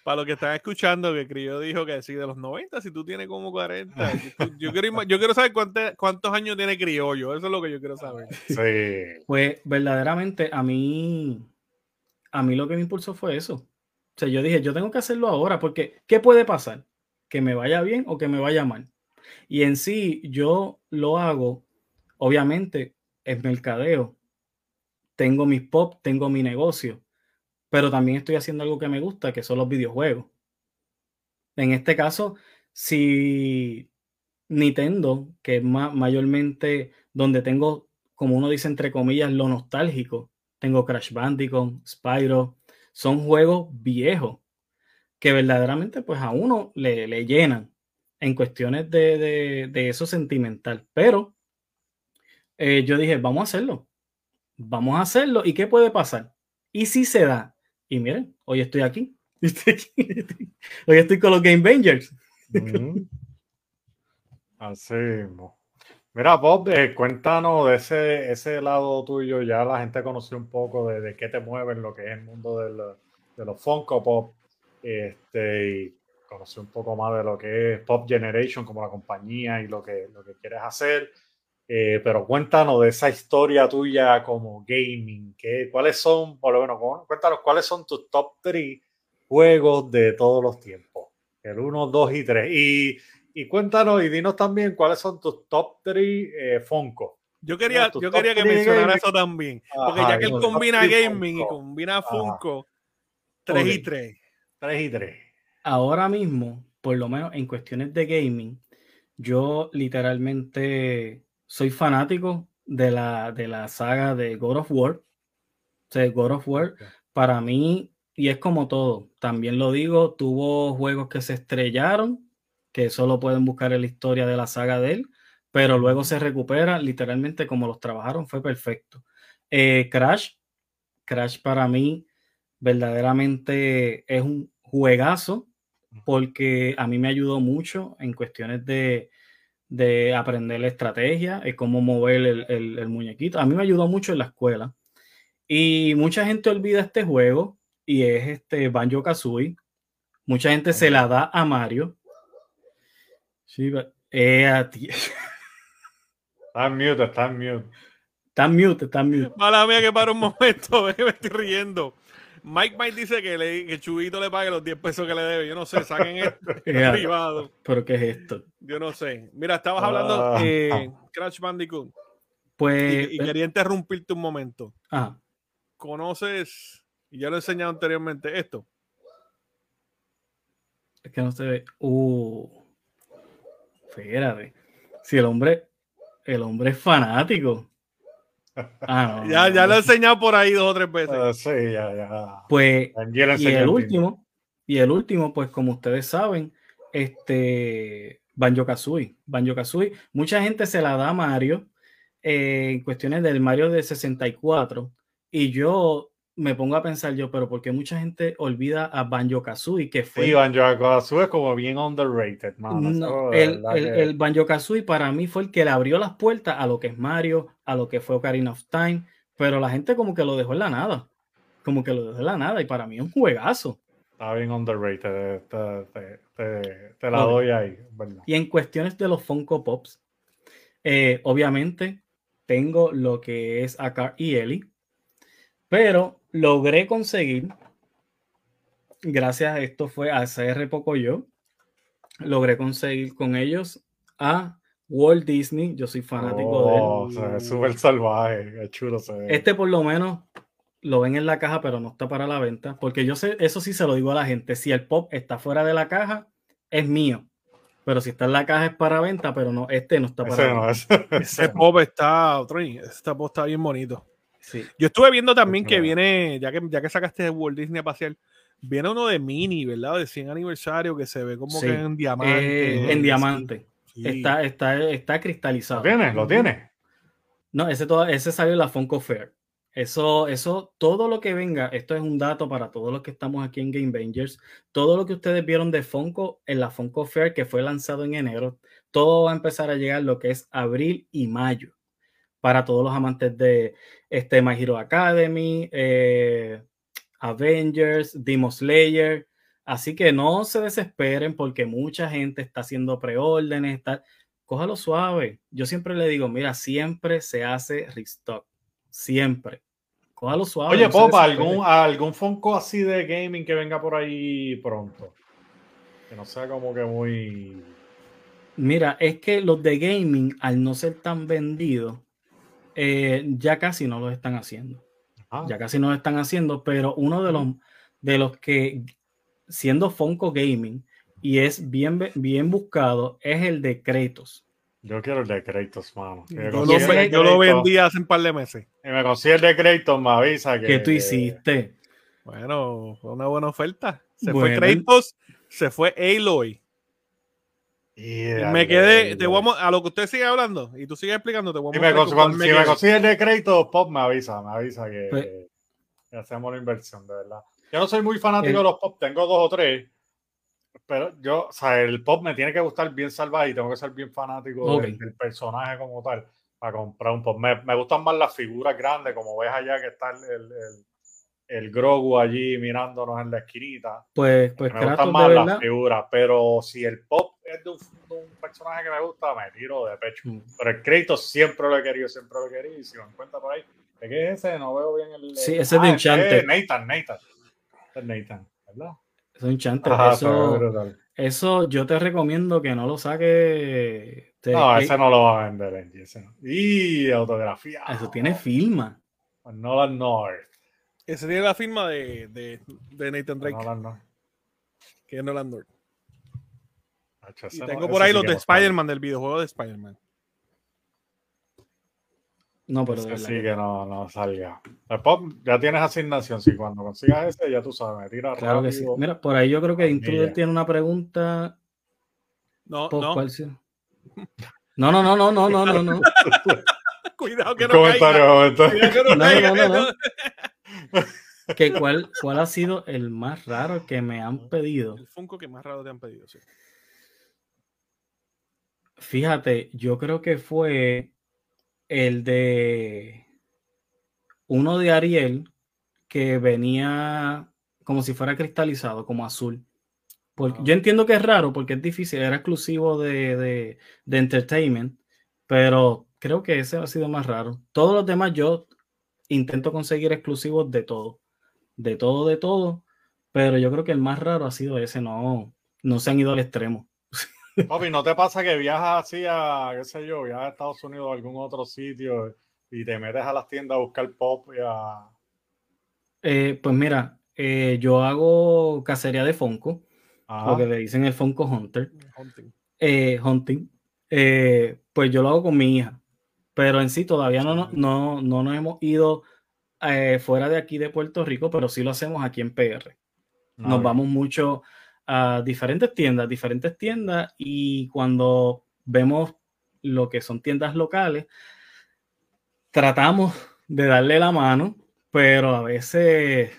Para los que están escuchando, que Crio dijo que sí, de los 90, si tú tienes como 40. *laughs* yo, quiero, yo quiero saber cuántos años tiene Criollo. Eso es lo que yo quiero saber. Sí. Pues verdaderamente a mí, a mí lo que me impulsó fue eso. O sea, yo dije, yo tengo que hacerlo ahora porque ¿qué puede pasar? Que me vaya bien o que me vaya mal. Y en sí, yo lo hago, obviamente, es mercadeo. Tengo mis pop, tengo mi negocio pero también estoy haciendo algo que me gusta, que son los videojuegos. En este caso, si Nintendo, que es mayormente donde tengo, como uno dice entre comillas, lo nostálgico, tengo Crash Bandicoot, Spyro, son juegos viejos que verdaderamente pues a uno le, llenan en cuestiones de, eso sentimental. Pero eh, yo dije, vamos a hacerlo, vamos a hacerlo. ¿Y qué puede pasar? ¿Y si se da? Y miren, hoy *laughs* estoy aquí. Hoy estoy con los Game Bangers. Así Mira, Bob, eh, cuéntanos de ese, ese lado tuyo. Ya la gente conoció un poco de, de qué te mueve en lo que es el mundo del, de los Funko Pop. Este, y conoció un poco más de lo que es Pop Generation como la compañía y lo que, lo que quieres hacer. Eh, pero cuéntanos de esa historia tuya como gaming. ¿qué, ¿Cuáles son, por lo menos, cuéntanos cuáles son tus top 3 juegos de todos los tiempos? El 1, 2 y 3. Y, y cuéntanos y dinos también cuáles son tus top 3 eh, Funko. Yo quería, yo quería que mencionara eso también. Porque ya que él combina gaming y combina Funko, 3 y 3. 3 y 3. Ahora mismo, por lo menos en cuestiones de gaming, yo literalmente soy fanático de la, de la saga de God of War. O sea, God of War, para mí, y es como todo, también lo digo, tuvo juegos que se estrellaron, que solo pueden buscar en la historia de la saga de él, pero luego se recupera, literalmente como los trabajaron, fue perfecto. Eh, Crash, Crash para mí verdaderamente es un juegazo porque a mí me ayudó mucho en cuestiones de, de aprender la estrategia y cómo mover el, muñequito. A mí me ayudó mucho en la escuela. Y mucha gente olvida este juego y es este Banjo Kazooie. Mucha gente se la da a Mario. Sí, eh, a ti. *laughs* Está mute, está mute. Está mute, está mute. Mala mía que para un momento, *laughs* me estoy riendo. Mike Mike dice que, le, que Chubito le pague los 10 pesos que le debe. Yo no sé, saquen esto *laughs* privado. ¿Pero qué es esto? Yo no sé. Mira, estabas hablando de ah. Crash Bandicoot. Pues. Y, quería interrumpirte un momento. Ah. ¿Conoces, y ya lo he enseñado anteriormente, esto? Es que no se ve. Uh. Fíjate. Si el hombre. El hombre es fanático. Ah, ya, ya lo he enseñado por ahí dos o tres veces. Ah, sí, ya, ya. Pues, y el último, y el último, pues como ustedes saben, este Banjo Kazooie. Banjo Kazooie, mucha gente se la da a Mario eh, en cuestiones del Mario de 64. Y yo me pongo a pensar yo, pero porque mucha gente olvida a Banjo Kazooie, que fue. Sí, Banjo Kazooie es como bien underrated, el, el, Banjo Kazooie para mí fue el que le abrió las puertas a lo que es Mario, a lo que fue Ocarina of Time, pero la gente como que lo dejó en la nada. Como que lo dejó en la nada, y para mí es un juegazo. Está bien underrated, te, la doy ahí. Y en cuestiones de los Funko Pops, eh, obviamente tengo lo que es Akar y Ellie pero logré conseguir, gracias a esto fue a CR Poco yo, logré conseguir con ellos a Walt Disney. Yo soy fanático de él. Oh, es súper salvaje, es chulo. Este por lo menos lo ven en la caja, pero no está para la venta. Porque yo sé, eso sí se lo digo a la gente. Si el pop está fuera de la caja, es mío. Pero si está en la caja es para venta, pero no, este no está para venta. *laughs* ese, pop está, este pop está bien bonito. Yo estuve viendo también que viene, ya que, ya que sacaste de Walt Disney a pasear, viene uno de Mini, ¿verdad? De 100 aniversario que se ve como que en diamante. Eh, en diamante. Está, está, está cristalizado. ¿Lo tiene? ¿Lo tiene? No, ese, todo, ese salió en la Funko Fair. Eso, eso, todo lo que venga, esto es un dato para todos los que estamos aquí en Game Bangers. Todo lo que ustedes vieron de Funko en la Funko Fair que fue lanzado en enero, todo va a empezar a llegar lo que es abril y mayo para todos los amantes de este My Hero Academy. Eh, Avengers, Demon Slayer. Así que no se desesperen porque mucha gente está haciendo preórdenes. Está... Cójalo suave. Yo siempre le digo, mira, siempre se hace restock. Siempre. Cójalo suave. Oye, Popa, ¿algún, ¿algún Funko así de gaming que venga por ahí pronto? Que no sea como que muy. Mira, es que los de gaming, al no ser tan vendidos, eh, ya casi no lo están haciendo. Ah. Ya casi no lo están haciendo, pero uno de los, de los que, siendo Funko Gaming, y es bien, bien buscado, es el de Kratos. Yo quiero el de Kratos, mano. Yo, lo, vendí hace un par de meses. Y me consigue el de Kratos, me avisa que... ¿Qué tú hiciste? Bueno, fue una buena oferta. Se fue Kratos, se fue Aloy me quedé, te vamos a, lo que usted sigue hablando y tú sigues explicando, te si me, si me consigue el de crédito, Pop me avisa, me avisa que, pues hacemos la inversión, de verdad. Yo no soy muy fanático de los Pop, tengo dos o tres, pero yo, o sea, el Pop me tiene que gustar bien salvaje y tengo que ser bien fanático del, personaje como tal para comprar un Pop. Me, me, gustan más las figuras grandes, como ves allá que está el el Grogu allí mirándonos en la esquinita. Pues, pues me gustan más las figuras, pero si el pop es de un, personaje que me gusta, me tiro de pecho. Mm. Pero el crédito siempre lo he querido, siempre lo he querido. Y si me encuentro por ahí, ¿de qué es ese? No veo bien el. Sí, ese es de ah, Enchanted. Nathan, Nathan. Es Nathan, ¿verdad? Es Enchanted. eso, eso yo te recomiendo que no lo saques. no, ese no lo va a vender, Y autografía. Eso tiene firma. Nolan North. Ese tiene la firma de, de, de Nathan Drake. Que es Nolan North. Y tengo por ahí los de Spider-Man, del videojuego de Spider-Man. No, pero de sí que no, no salga. ya tienes asignación, sí, cuando consigas ese, ya tú sabes, tira Claro que sí. Mira, por ahí yo creo que Intruder tiene una pregunta. No, no. no, no, no, no, no, no, *laughs* no, no. Cuidado que no comentario, caiga. No, no, no, *laughs* no. ¿Que cuál, ¿Cuál ha sido el más raro que me han pedido? El Funko que más raro te han pedido, sí. Fíjate, yo creo que fue el de uno de Ariel que venía como si fuera cristalizado, como azul. Porque, ah. Yo entiendo que es raro porque es difícil, era exclusivo de, de, de, entertainment, pero creo que ese ha sido más raro. Todos los demás yo intento conseguir exclusivos de todo, de todo, de todo, pero yo creo que el más raro ha sido ese, no, no se han ido al extremo. Papi, ¿no te pasa que viajas así a, qué sé yo, viajas a Estados Unidos o a algún otro sitio y te metes a las tiendas a buscar pop y a... Eh, pues mira, eh, yo hago cacería de Funko, lo que le dicen el Funko Hunter. Hunting. Eh, hunting. pues yo lo hago con mi hija pero en sí todavía no, no, no nos hemos ido eh, fuera de aquí de Puerto Rico, pero sí lo hacemos aquí en PR. Nos vamos mucho a diferentes tiendas, diferentes tiendas, y cuando vemos lo que son tiendas locales, tratamos de darle la mano, pero a veces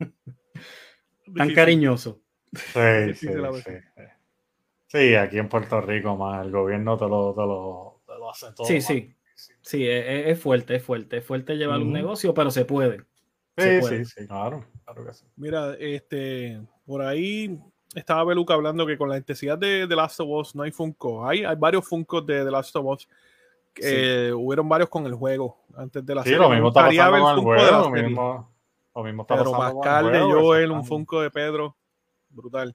*laughs* tan cariñoso. Sí, *laughs* sí, sí, sí, aquí en Puerto Rico más el gobierno te lo, te lo, te lo hace todo. Sí, sí. Sí, e, e, es, fuerte, es fuerte, es fuerte llevar un negocio, pero se puede. Sí, sí, sí, claro, Mira, este, por ahí estaba Beluca hablando que con la intensidad de The Last of Us no hay Funko. Hay, hay varios Funkos de The Last of Us. que hubieron varios con el juego antes de la sí, serie. lo mismo está pasando con el juego, lo mismo, lo mismo está Pero Pascal de Joel, un Funko de Pedro, brutal.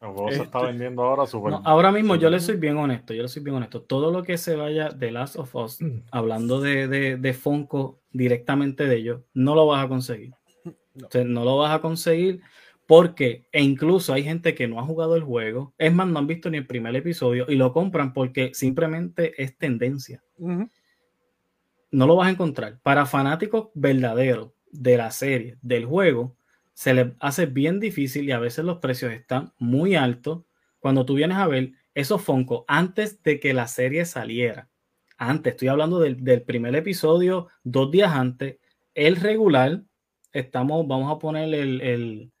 El juego se está este, vendiendo ahora ahora mismo yo le soy bien honesto, yo le soy bien honesto. Todo lo que se vaya de Last of Us, mm. hablando de, de, de Funko directamente de ellos, no lo vas a conseguir. No. no lo vas a conseguir porque, e incluso hay gente que no ha jugado el juego, es más, no han visto ni el primer episodio y lo compran porque simplemente es tendencia. No lo vas a encontrar. Para fanáticos verdaderos de la serie, del juego, se le hace bien difícil y a veces los precios están muy altos cuando tú vienes a ver esos Funko antes de que la serie saliera. Antes, estoy hablando del, primer episodio, dos días antes, el regular, estamos, vamos a poner el, el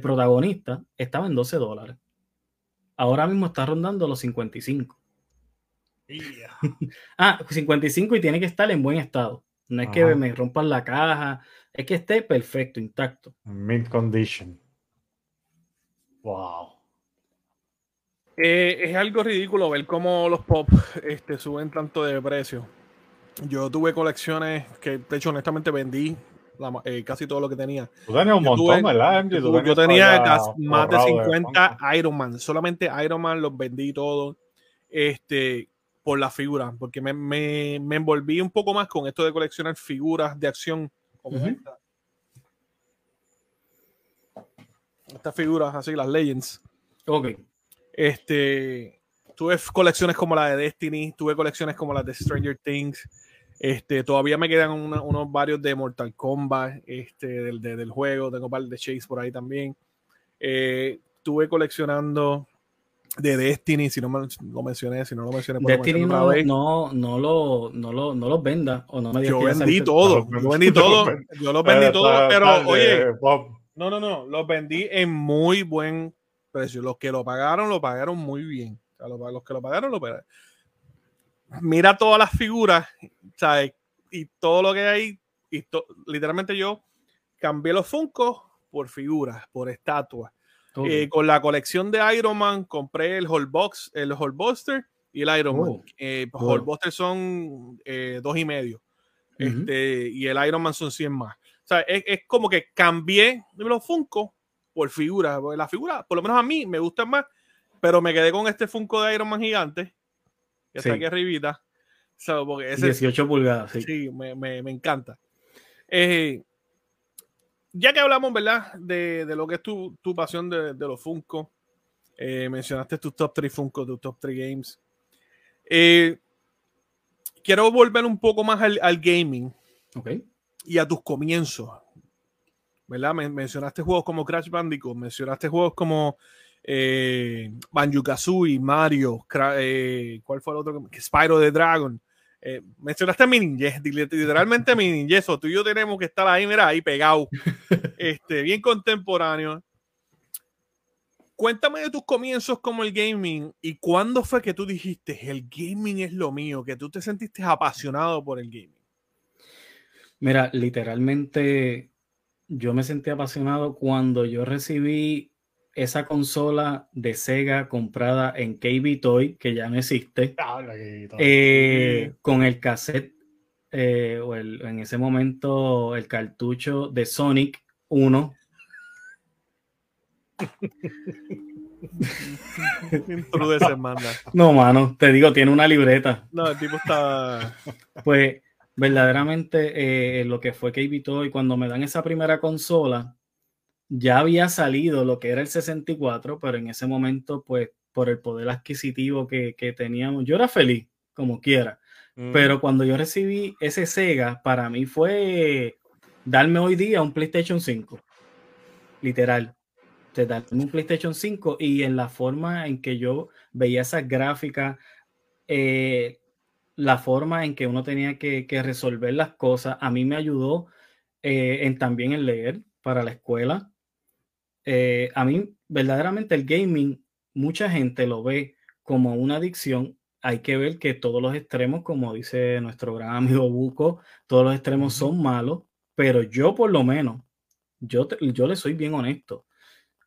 protagonista, estaba en 12 dólares. Ahora mismo está rondando los 55. *laughs* ah, 55 y tiene que estar en buen estado. No es que me rompan la caja, Es que esté perfecto, intacto. Mint condition. Wow. Eh, es algo ridículo ver cómo los pop este, suben tanto de precio. Yo tuve colecciones que, de hecho, honestamente vendí eh, casi todo lo que tenía. Tú tenías un montón, ¿verdad, Yo, tenía más de 50 Iron Man. Solamente Iron Man los vendí todos este, por la figura, porque me, me, me, envolví un poco más con esto de coleccionar figuras de acción como esta. Estas figuras así, las Legends. Ok. Este, tuve colecciones como la de Destiny, tuve colecciones como las de Stranger Things. Este, todavía me quedan unos varios de Mortal Kombat este, del, del juego. Tengo un par de Chase por ahí también. Eh, estuve coleccionando de Destiny, si no lo mencioné, si no lo mencioné por Destiny no, no, no, lo, no, lo, no los venda. O no me yo vendí todo, yo vendí todo, yo los vendí todo, pero oye, no, no, no, los vendí en muy buen precio. Los que lo pagaron, lo pagaron muy bien. O sea, los, que lo pagaron, lo pagaron mira todas las figuras, ¿sabes? Y todo lo que hay, y literalmente yo cambié los Funko por figuras, por estatuas. Eh, con la colección de Iron Man compré el Whole Box, el Whole Buster y el Iron Man. Oh. Eh, Whole Buster son eh, dos y medio. este, y el Iron Man son 100 más. O sea, es, es, como que cambié los Funko por figuras. La figura, por lo menos a mí, me gustan más, pero me quedé con este Funko de Iron Man gigante que está aquí arribita. 18 pulgadas, sí. Sí, me, me, me encanta. Eh, ya que hablamos, ¿verdad? De, de, lo que es tu, tu pasión de, de los Funko. Eh, mencionaste tus top 3 Funko, tus top 3 games. Eh, quiero volver un poco más al, al gaming. Ok. Y a tus comienzos. ¿Verdad? mencionaste juegos como Crash Bandicoot, mencionaste juegos como eh, Banjo Kazooie, Mario, eh, ¿cuál fue el otro? Spyro the Dragon. Eh, mencionaste a mi ninja, *laughs* literalmente mi ninja, eso tú y yo tenemos que estar ahí, mira, ahí pegado, *laughs* este, bien contemporáneo. Cuéntame de tus comienzos como el gaming y cuándo fue que tú dijiste el gaming es lo mío, que tú te sentiste apasionado por el gaming. Mira, literalmente yo me sentí apasionado cuando yo recibí esa consola de Sega comprada en KB Toy, que ya no existe, eh, con el cassette eh, o en ese momento el cartucho de Sonic 1. no, mano, te digo, tiene una libreta. No, el tipo está. Pues verdaderamente eh, lo que fue KB Toy, cuando me dan esa primera consola, ya había salido lo que era el 64, pero en ese momento, pues por el poder adquisitivo que, teníamos, yo era feliz, como quiera. Mm. Pero cuando yo recibí ese Sega, para mí fue darme hoy día un PlayStation 5. Literal. Te darme un PlayStation 5 y en la forma en que yo veía esas gráficas, eh, la forma en que uno tenía que, resolver las cosas, a mí me ayudó eh, en también en leer para la escuela. Eh, a mí verdaderamente el gaming, mucha gente lo ve como una adicción. Hay que ver que todos los extremos, como dice nuestro gran amigo Buco, todos los extremos son malos, pero yo por lo menos, yo, yo le soy bien honesto.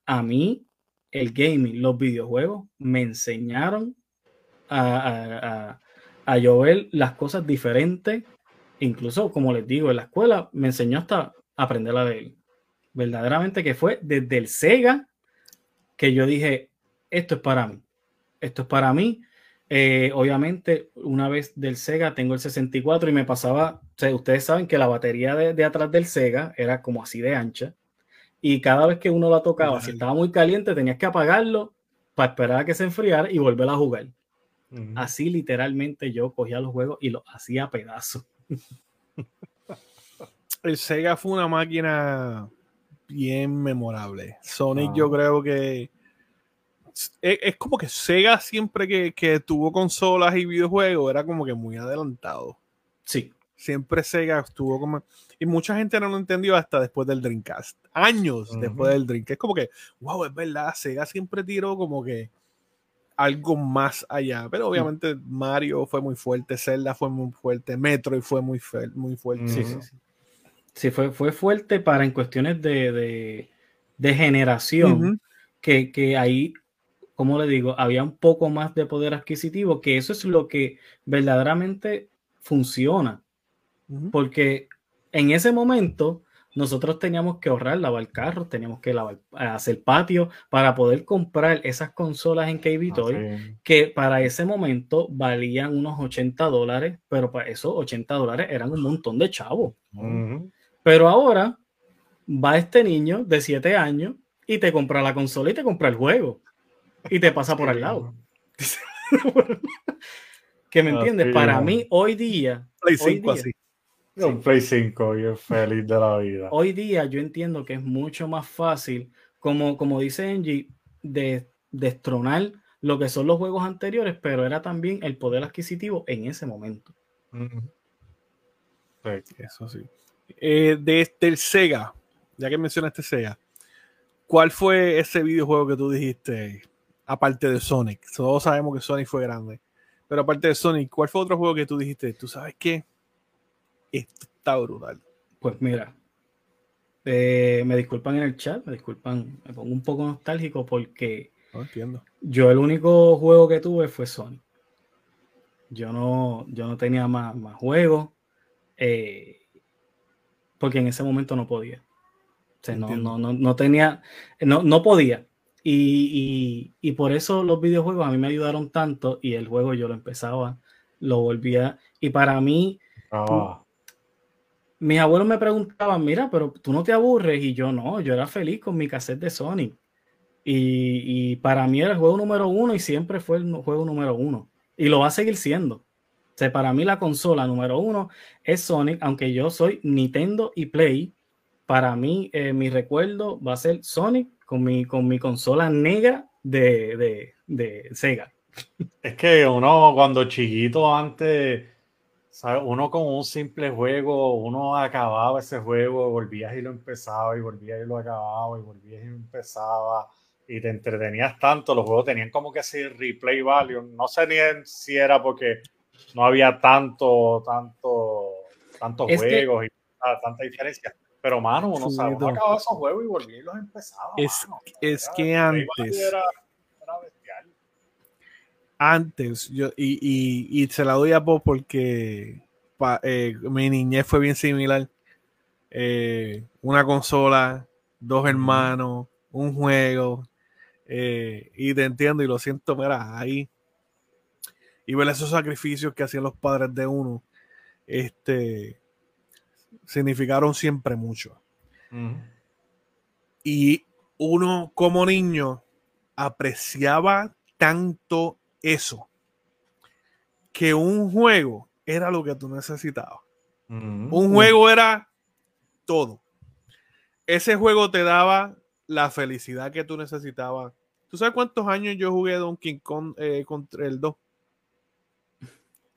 A mí el gaming, los videojuegos me enseñaron a, a, a, yo ver las cosas diferentes. Incluso, como les digo, en la escuela me enseñó hasta aprender a leer verdaderamente que fue desde el Sega que yo dije, esto es para mí, esto es para mí. Eh, obviamente, una vez del Sega tengo el 64 y me pasaba, ustedes saben que la batería de, atrás del Sega era como así de ancha y cada vez que uno la tocaba, si estaba muy caliente, tenías que apagarlo para esperar a que se enfriara y volver a jugar. Así literalmente yo cogía los juegos y los hacía pedazos. *laughs* el Sega fue una máquina bien memorable. Sonic, yo creo que es, como que Sega siempre que, tuvo consolas y videojuegos era como que muy adelantado. Sí. Siempre Sega estuvo como. Y mucha gente no lo entendió hasta después del Dreamcast. Años después del Dreamcast. Es como que, wow, es verdad, Sega siempre tiró como que algo más allá. Pero obviamente Mario fue muy fuerte, Zelda fue muy fuerte, Metroid fue muy, muy fuerte. Sí, sí, Sí, fue, fue fuerte para en cuestiones de, generación, que, que, ahí, como le digo, había un poco más de poder adquisitivo, que eso es lo que verdaderamente funciona. Porque en ese momento nosotros teníamos que ahorrar, lavar carros, teníamos que lavar, hacer patio para poder comprar esas consolas en KB Toy que para ese momento valían unos 80 dólares, pero para esos 80 dólares eran un montón de chavos. Pero ahora va este niño de 7 años y te compra la consola y te compra el juego y te pasa por al lado. *laughs* ¿Qué me entiendes? Para mí, hoy día. Play 5 así. Un Play 5 y feliz de la vida. Hoy día yo entiendo que es mucho más fácil, como, como dice Angie, de destronar lo que son los juegos anteriores, pero era también el poder adquisitivo en ese momento. Eso sí. Eh, de este, el Sega, ya que mencionaste Sega, ¿cuál fue ese videojuego que tú dijiste, aparte de Sonic? Todos sabemos que Sonic fue grande, pero aparte de Sonic, ¿cuál fue otro juego que tú dijiste, tú sabes qué? Esto está brutal. Pues mira, eh, me disculpan en el chat, me disculpan, me pongo un poco nostálgico porque no entiendo. yo el único juego que tuve fue Sonic. Yo no, yo no tenía más, más juegos. Eh, porque en ese momento no podía. no, no, no, no, tenía, no, no podía. Y, y, y, por eso los videojuegos a mí me ayudaron tanto y el juego yo lo empezaba, lo volvía. Y para mí, ah. mis abuelos me preguntaban, mira, pero tú no te aburres. Y yo no, yo era feliz con mi cassette de Sony. Y, y para mí era el juego número uno y siempre fue el juego número uno. Y lo va a seguir siendo para mí la consola número uno es Sonic, aunque yo soy Nintendo y Play. Para mí, eh, mi recuerdo va a ser Sonic con mi, con mi consola negra de, de, Sega. Es que uno cuando chiquito antes, uno con un simple juego, uno acababa ese juego, volvías y lo empezaba, y volvías y lo acababa, y volvías y lo empezaba, y te entretenías tanto, los juegos tenían como que ese replay value, no sé ni si era porque no había tanto, tanto, tantos juegos y tanta diferencia. Pero, mano, uno, sabe, uno acababa esos juegos y volvía y los empezaba. Es, es que antes. Antes, yo, y, y, y, se la doy a vos porque eh, mi niñez fue bien similar. Eh, una consola, dos hermanos, un juego. Eh, y te entiendo y lo siento, mira, ahí y ver esos sacrificios que hacían los padres de uno, este, significaron siempre mucho. Y uno como niño apreciaba tanto eso que un juego era lo que tú necesitabas. Un juego era todo. Ese juego te daba la felicidad que tú necesitabas. ¿Tú sabes cuántos años yo jugué Donkey Kong eh, contra el 2?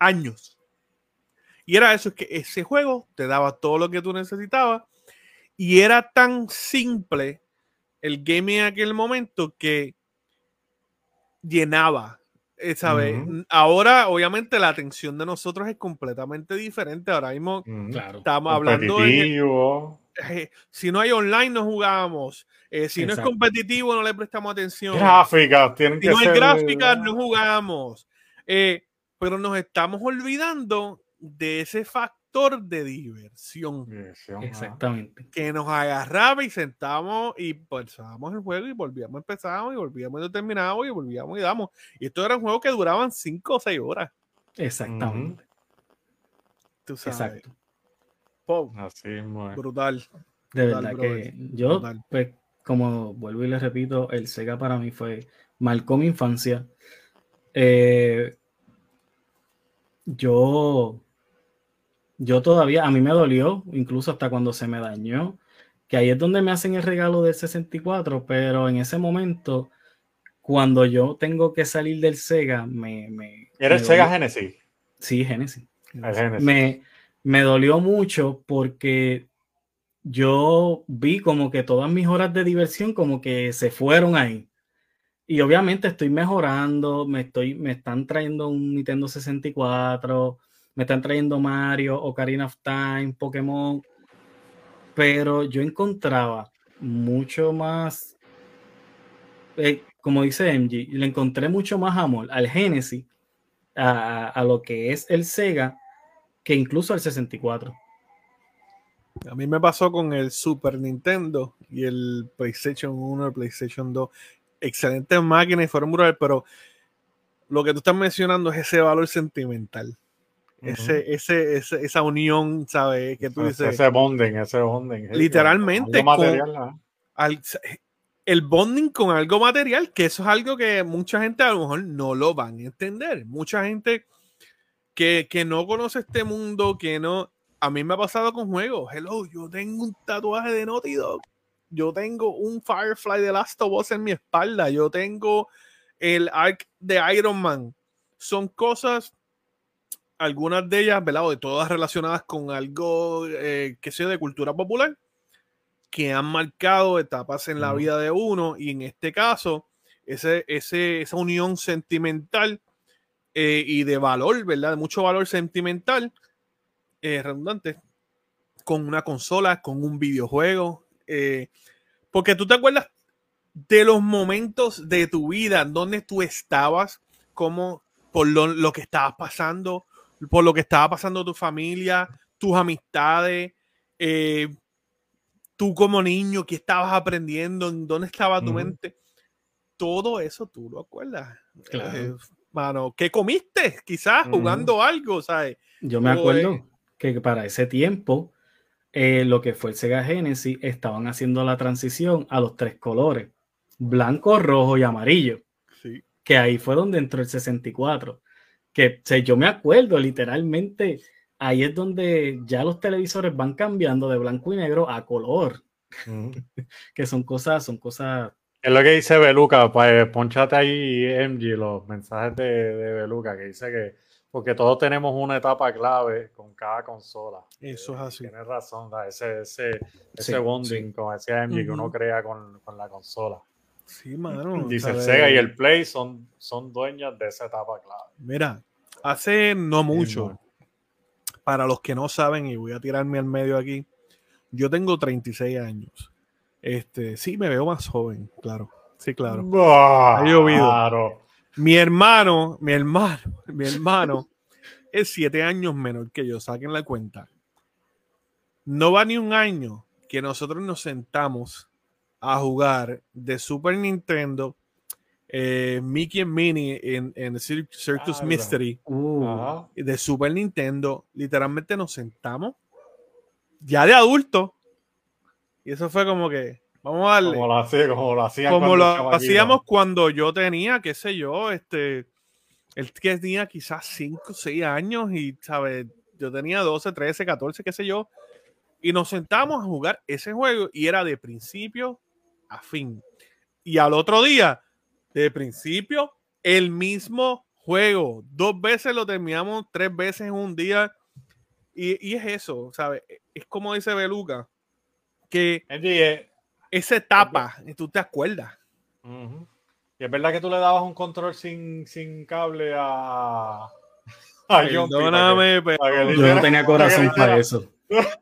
Años. Y era eso, que ese juego te daba todo lo que tú necesitabas y era tan simple el gaming en aquel momento que llenaba. Eh, ¿sabes? Ahora, obviamente, la atención de nosotros es completamente diferente. Ahora mismo estamos hablando de. Eh, si no hay online, no jugamos. Eh, si no es competitivo, no le prestamos atención. Gráficas, tienen si no hay gráficas, no jugamos. Eh, pero nos estamos olvidando de ese factor de diversión. Exactamente. Que nos agarraba y sentábamos y pensábamos el juego y volvíamos, empezamos y volvíamos, y terminábamos y volvíamos y damos. Y estos eran juegos que duraban 5 o 6 horas. Exactamente. Tú sabes. Exacto. Así, muy. Brutal. De verdad que yo, pues, como vuelvo y les repito, el Sega para mí fue, marcó mi infancia. Eh, yo, yo todavía, a mí me dolió, incluso hasta cuando se me dañó, que ahí es donde me hacen el regalo del 64, pero en ese momento, cuando yo tengo que salir del Sega, me... me ¿Era el Sega Genesis? Sí, Genesis. Me, me dolió mucho porque yo vi como que todas mis horas de diversión como que se fueron ahí. Y obviamente estoy mejorando, me, estoy, me están trayendo un Nintendo 64, me están trayendo Mario, Ocarina of Time, Pokémon. pero yo encontraba mucho más, eh, como dice MG, le encontré mucho más amor al Genesis, a, a, lo que es el Sega, que incluso al 64. A mí me pasó con el Super Nintendo y el PlayStation 1, el PlayStation 2. Excelentes máquinas y fueron brutales, pero lo que tú estás mencionando es ese valor sentimental. ese, ese, esa unión, ¿sabes? Que tú dices. Ese bonding, ese bonding. Literalmente. el bonding con algo material, que eso es algo que mucha gente a lo mejor no lo van a entender. Mucha gente que, que no conoce este mundo, que no a mí me ha pasado con juegos. Hello, yo tengo un tatuaje de Naughty Dog. Yo tengo un Firefly de Last of Us en mi espalda. Yo tengo el Arc de Iron Man. Son cosas, algunas de ellas, ¿verdad? de todas relacionadas con algo, eh, que sea de cultura popular, que han marcado etapas en la vida de uno. Y en este caso, ese, esa unión sentimental eh, y de valor, ¿verdad? De mucho valor sentimental eh, redundante con una consola, con un videojuego. Eh, porque tú te acuerdas de los momentos de tu vida donde tú estabas, como por lo, que estabas pasando, por lo que estaba pasando tu familia, tus amistades, eh, tú como niño, que estabas aprendiendo, en dónde estaba tu mente. Todo eso tú lo acuerdas. Claro. mano, ¿qué comiste? Quizás jugando algo, ¿sabes? Yo me acuerdo que para ese tiempo eh, lo que fue el Sega Genesis estaban haciendo la transición a los tres colores, blanco, rojo y amarillo. Sí. Que ahí fue donde entró el 64. Que yo me acuerdo literalmente, ahí es donde ya los televisores van cambiando de blanco y negro a color. *laughs* que son cosas, son cosas es lo que dice Beluca, pues ponchate ahí MG los mensajes de, de Beluca que dice que porque todos tenemos una etapa clave con cada consola. Eso es así. Tienes razón, ese, ese, ese bonding, como decía Emily, que uno crea con, con, la consola. Sí, mano. *laughs* Dice el Sega y el Play son, son dueños de esa etapa clave. Mira, hace no mucho, para los que no saben, y voy a tirarme al medio aquí, yo tengo 36 años. Este, sí, me veo más joven, claro. Sí, claro. ha llovido. Claro. Mi hermano, mi hermano, mi hermano es siete años menor que yo, saquen la cuenta. No va ni un año que nosotros nos sentamos a jugar de Super Nintendo, eh, Mickey and Minnie en, en Circus Mystery uh. de Super Nintendo. Literalmente nos sentamos ya de adulto. Y eso fue como que, Vamos a darle. Como lo, hacía, como lo hacíamos cuando yo tenía, qué sé yo, este, él tenía quizás 5 o 6 años y, ¿sabes? Yo tenía 12, 13, 14, qué sé yo. Y nos sentamos a jugar ese juego y era de principio a fin. Y al otro día, de principio, el mismo juego. Dos veces lo terminamos, tres veces en un día. Y, y es eso, ¿sabes? Es como dice Beluca, que esa etapa, y tú te acuerdas. Y es verdad que tú le dabas un control sin, sin cable a. a Perdóname, pero yo no tenía corazón para eso.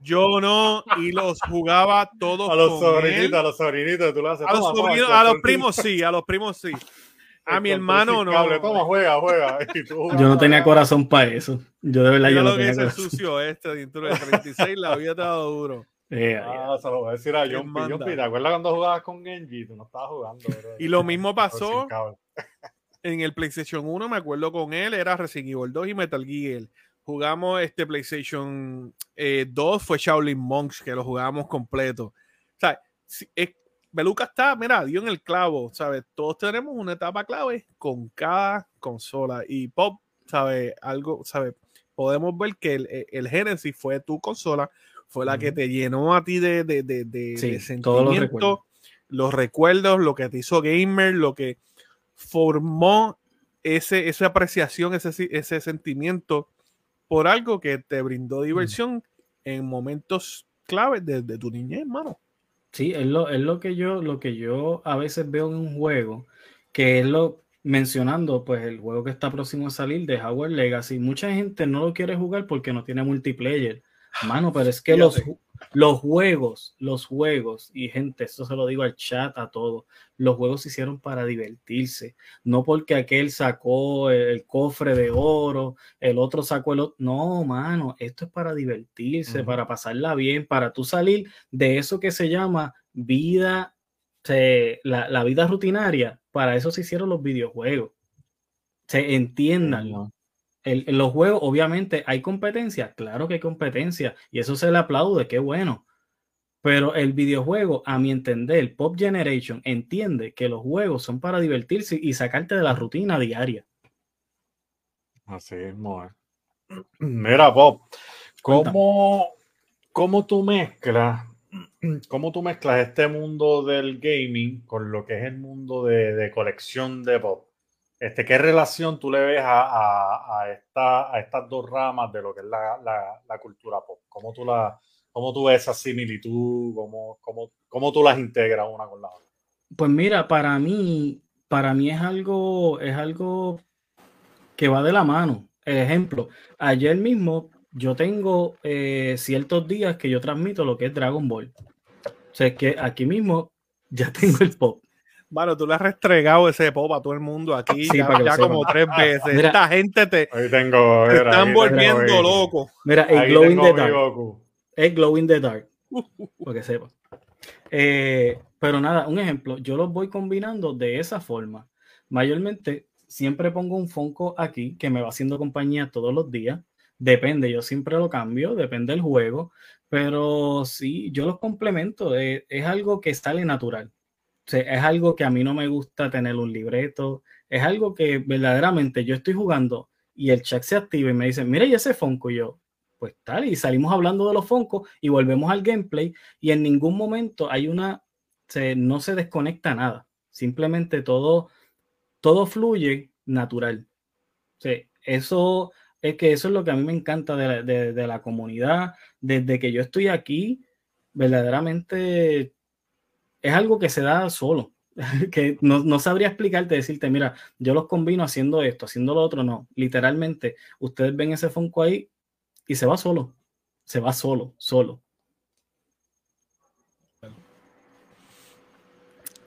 Yo no, y los jugaba todos. A los sobrinitos, a los sobrinitos, tú lo haces. A los, sobrinitos, a los primos sí, a los primos sí. A mi hermano no. Cable. Toma, juega, juega. *laughs* yo no tenía corazón para eso. Yo de verdad yo no tenía corazón. sucio este dentro de 36, la había estado duro. Eh, ah, se lo voy a decir a Jumpy. Jumpy, ¿te acuerdas cuando jugabas con Genji? Tú no estabas jugando. y lo mismo *laughs* pasó en el PlayStation 1, me acuerdo con él, era Resident Evil 2 y Metal Gear. Jugamos este PlayStation 2, eh, fue Shaolin Monks, que lo jugábamos completo. O sea, es, Beluca está, mira, dio en el clavo, ¿sabes? Todos tenemos una etapa clave con cada consola. Y Pop, ¿sabes? Algo, ¿sabes? Podemos ver que el, el Genesis fue tu consola, fue la que te llenó a ti de, de, de, los recuerdos. lo que te hizo gamer, lo que formó ese, esa apreciación, ese, ese sentimiento por algo que te brindó diversión en momentos claves de, tu niñez, hermano. Sí, es lo, es lo que yo, lo que yo a veces veo en un juego, que es lo mencionando, pues el juego que está próximo a salir de Howard Legacy. Mucha gente no lo quiere jugar porque no tiene multiplayer. Mano, pero es que los, Los juegos, los juegos, y gente, eso se lo digo al chat, a todos, los juegos se hicieron para divertirse, no porque aquel sacó el cofre de oro, el otro sacó el otro, no, mano, esto es para divertirse, para pasarla bien, para tú salir de eso que se llama vida, la, la vida rutinaria, para eso se hicieron los videojuegos. Se entiendan, en los juegos, obviamente, hay competencia, claro que hay competencia, y eso se le aplaude, qué bueno. Pero el videojuego, a mi entender, Pop Generation entiende que los juegos son para divertirse y sacarte de la rutina diaria. Así es, *clears throat* Mira, Pop, ¿cómo, ¿cómo tú mezclas *clears throat* cómo tú mezclas este mundo del gaming con lo que es el mundo de, de colección de pop? Este, ¿Qué relación tú le ves a, esta, a estas dos ramas de lo que es la, cultura pop? ¿Cómo tú, ves esa similitud? ¿Cómo, cómo, cómo tú las integras una con la otra? Pues mira, para mí, para mí es algo, es algo que va de la mano. Ejemplo, ayer mismo yo tengo eh, ciertos días que yo transmito lo que es Dragon Ball. O sea, es que aquí mismo ya *laughs* tengo el pop. Bueno, tú le has restregado ese pop a todo el mundo aquí ya, como tres veces. Esta gente te, tengo, están volviendo loco. Mira, el Glow in the Dark. El Glow in the Dark. Para que sepa. Eh, pero nada, un ejemplo. Yo los voy combinando de esa forma. Mayormente, siempre pongo un Fonco aquí que me va haciendo compañía todos los días. Depende, yo siempre lo cambio, depende del juego. Pero sí, yo los complemento. Eh, es algo que sale natural es algo que a mí no me gusta tener un libreto, es algo que verdaderamente yo estoy jugando y el chat se activa y me dice, mira, y ese Fonco, y yo, pues tal, y salimos hablando de los Fonco y volvemos al gameplay y en ningún momento hay una, se, no se desconecta nada, simplemente todo, todo fluye natural. eso es que eso es lo que a mí me encanta de de la comunidad, desde que yo estoy aquí, verdaderamente es algo que se da solo, *laughs* que no, sabría explicarte, decirte, mira, yo los combino haciendo esto, haciendo lo otro, no. Literalmente, ustedes ven ese Funko ahí y se va solo, se va solo, solo.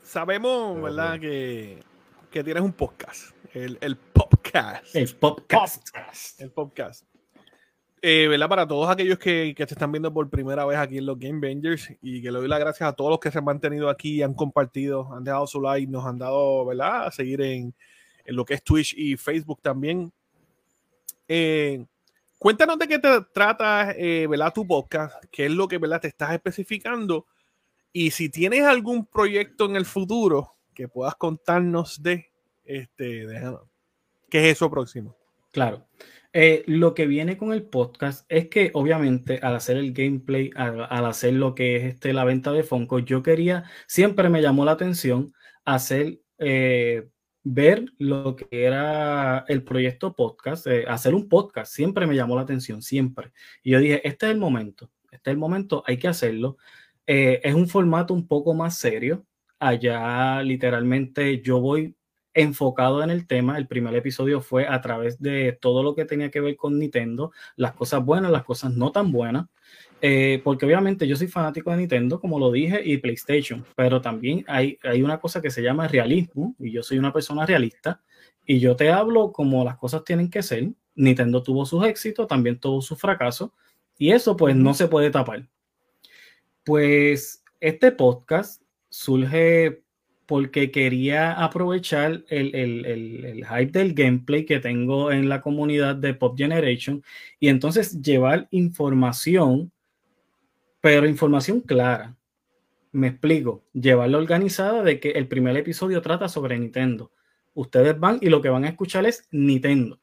Sabemos, ¿verdad? Que, que tienes un podcast, el, el podcast. El podcast. El podcast. Eh. Para todos aquellos que, que, te están viendo por primera vez aquí en los Game Bangers y que le doy las gracias a todos los que se han mantenido aquí, han compartido, han dejado su like, nos han dado, ¿verdad? A seguir en, en lo que es Twitch y Facebook también. Eh, cuéntanos de qué te trata, eh. Tu podcast, qué es lo que, ¿verdad? Te estás especificando y si tienes algún proyecto en el futuro que puedas contarnos de, este, ¿qué es eso próximo? Claro. Eh, lo que viene con el podcast es que obviamente al hacer el gameplay, al, hacer lo que es este, la venta de Funko, yo quería, siempre me llamó la atención hacer, eh, ver lo que era el proyecto podcast, eh, hacer un podcast, siempre me llamó la atención, siempre. Y yo dije, este es el momento, este es el momento, hay que hacerlo. es un formato un poco más serio. Allá literalmente yo voy enfocado en el tema. El primer episodio fue a través de todo lo que tenía que ver con Nintendo, las cosas buenas, las cosas no tan buenas. Eh, porque obviamente yo soy fanático de Nintendo, como lo dije, y PlayStation, pero también hay, hay una cosa que se llama realismo, y yo soy una persona realista, y yo te hablo como las cosas tienen que ser. Nintendo tuvo sus éxitos, también tuvo sus fracasos, y eso pues no se puede tapar. Pues este podcast surge porque quería aprovechar el, hype del gameplay que tengo en la comunidad de Pop Generation y entonces llevar información, pero información clara. Me explico, llevarla organizada de que el primer episodio trata sobre Nintendo. Ustedes van y lo que van a escuchar es Nintendo.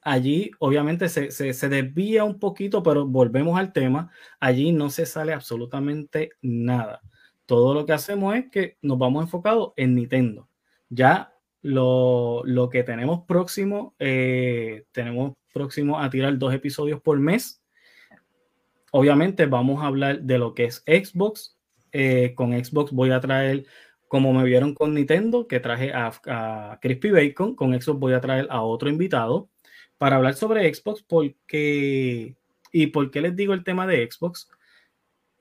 Allí obviamente se, se desvía un poquito, pero volvemos al tema. Allí no se sale absolutamente nada todo lo que hacemos es que nos vamos enfocados en Nintendo. Ya lo, que tenemos próximo, eh, tenemos próximo a tirar dos episodios por mes. Obviamente vamos a hablar de lo que es Xbox. Eh, con Xbox voy a traer, como me vieron con Nintendo, que traje a, a Crispy Bacon, con Xbox voy a traer a otro invitado para hablar sobre Xbox porque... ¿Y por qué les digo el tema de Xbox?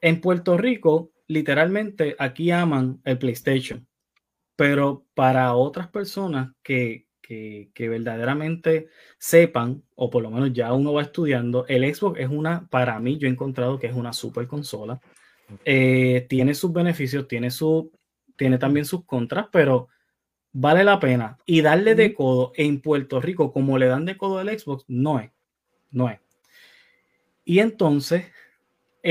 En Puerto Rico, literalmente, aquí aman el PlayStation, pero para otras personas que, verdaderamente sepan, o por lo menos ya uno va estudiando, el Xbox es una, para mí, yo he encontrado que es una super consola. Eh, tiene sus beneficios, tiene, su, tiene también sus contras, pero vale la pena. Y darle de codo en Puerto Rico como le dan de codo al Xbox, no es. No es. Y entonces,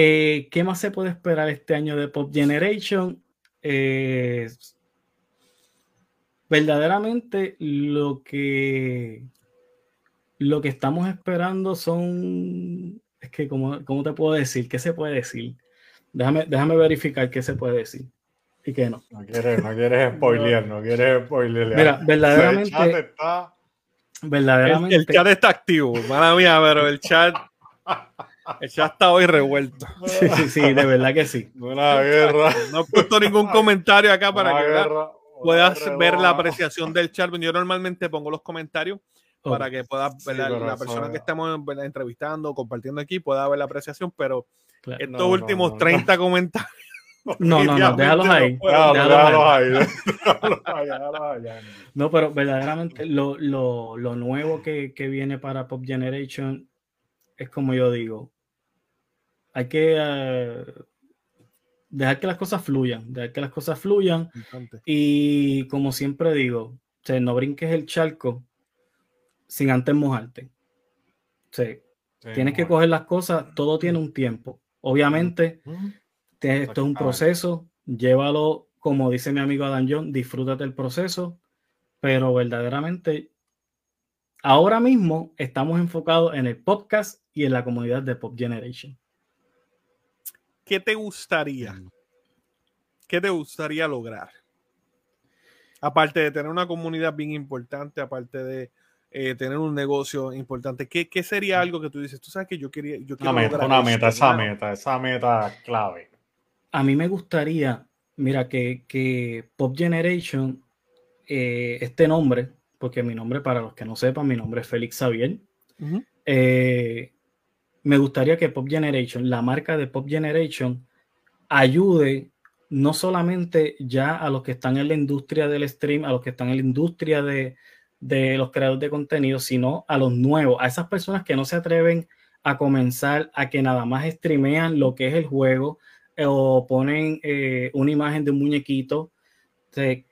eh, ¿qué más se puede esperar este año de Pop Generation? Eh, verdaderamente lo que lo que estamos esperando son es que ¿cómo, cómo te puedo decir? ¿Qué se puede decir? Déjame, déjame verificar qué se puede decir y qué no. No quieres, no quieres spoilear, no quieres spoilear. Mira, verdaderamente. El chat está, verdaderamente. El, chat está activo, mala mía, pero el chat. El chat está hoy revuelto. *laughs* Sí, sí, sí, de verdad que sí. Una guerra. No he puesto ningún comentario acá para que puedas ver la apreciación del chat. Yo normalmente pongo los comentarios para que pueda la, persona que estamos entrevistando, compartiendo aquí, pueda ver la apreciación, pero estos últimos 30 comentarios *laughs* no, no, no, *laughs* déjalos ahí. Déjalos ahí. No, pero verdaderamente lo, lo, lo nuevo que, que, viene para Pop Generation es como yo digo. Hay que eh, dejar que las cosas fluyan, dejar que las cosas fluyan. Y como siempre digo, no brinques el charco sin antes mojarte. tienes que coger las cosas, todo tiene un tiempo. Obviamente, esto es un proceso, llévalo, como dice mi amigo Adam John, disfrútate el proceso, pero verdaderamente ahora mismo estamos enfocados en el podcast y en la comunidad de Pop Generation. ¿Qué te gustaría? Mm. ¿Qué te gustaría lograr? Aparte de tener una comunidad bien importante, aparte de eh, tener un negocio importante, ¿qué, ¿qué, sería mm. algo que tú dices? Tú sabes que yo quería... Yo una meta, una meta, esa meta, esa meta clave a mí me gustaría, mira, que, Pop Generation, eh, este nombre, porque mi nombre, para los que no sepan, mi nombre es Félix Xavier. Eh, me gustaría que Pop Generation, la marca de Pop Generation, ayude no solamente ya a los que están en la industria del stream, a los que están en la industria de, de los creadores de contenido, sino a los nuevos, a esas personas que no se atreven a comenzar, a que nada más streamean lo que es el juego, o ponen eh, una imagen de un muñequito, que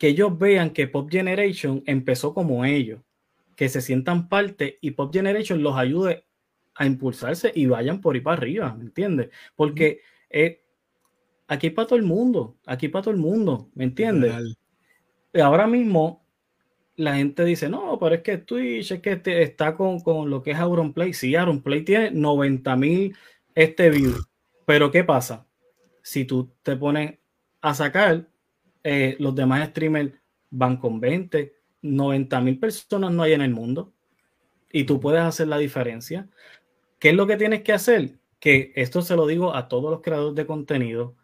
ellos vean que Pop Generation empezó como ellos, que se sientan parte y Pop Generation los ayude a impulsarse y vayan por ahí para arriba, ¿me entiendes? Porque eh, aquí para todo el mundo, aquí para todo el mundo, ¿me entiendes? Ahora mismo la gente dice, no, pero es que Twitch es que este está con, con, lo que es Auronplay. Sí, Auronplay tiene 90 mil este views. Pero ¿qué pasa? si tú te pones a sacar, eh, los demás streamers van con 20, 90 mil personas no hay en el mundo y tú puedes hacer la diferencia. ¿Qué es lo que tienes que hacer? Que esto se lo digo a todos los creadores de contenido.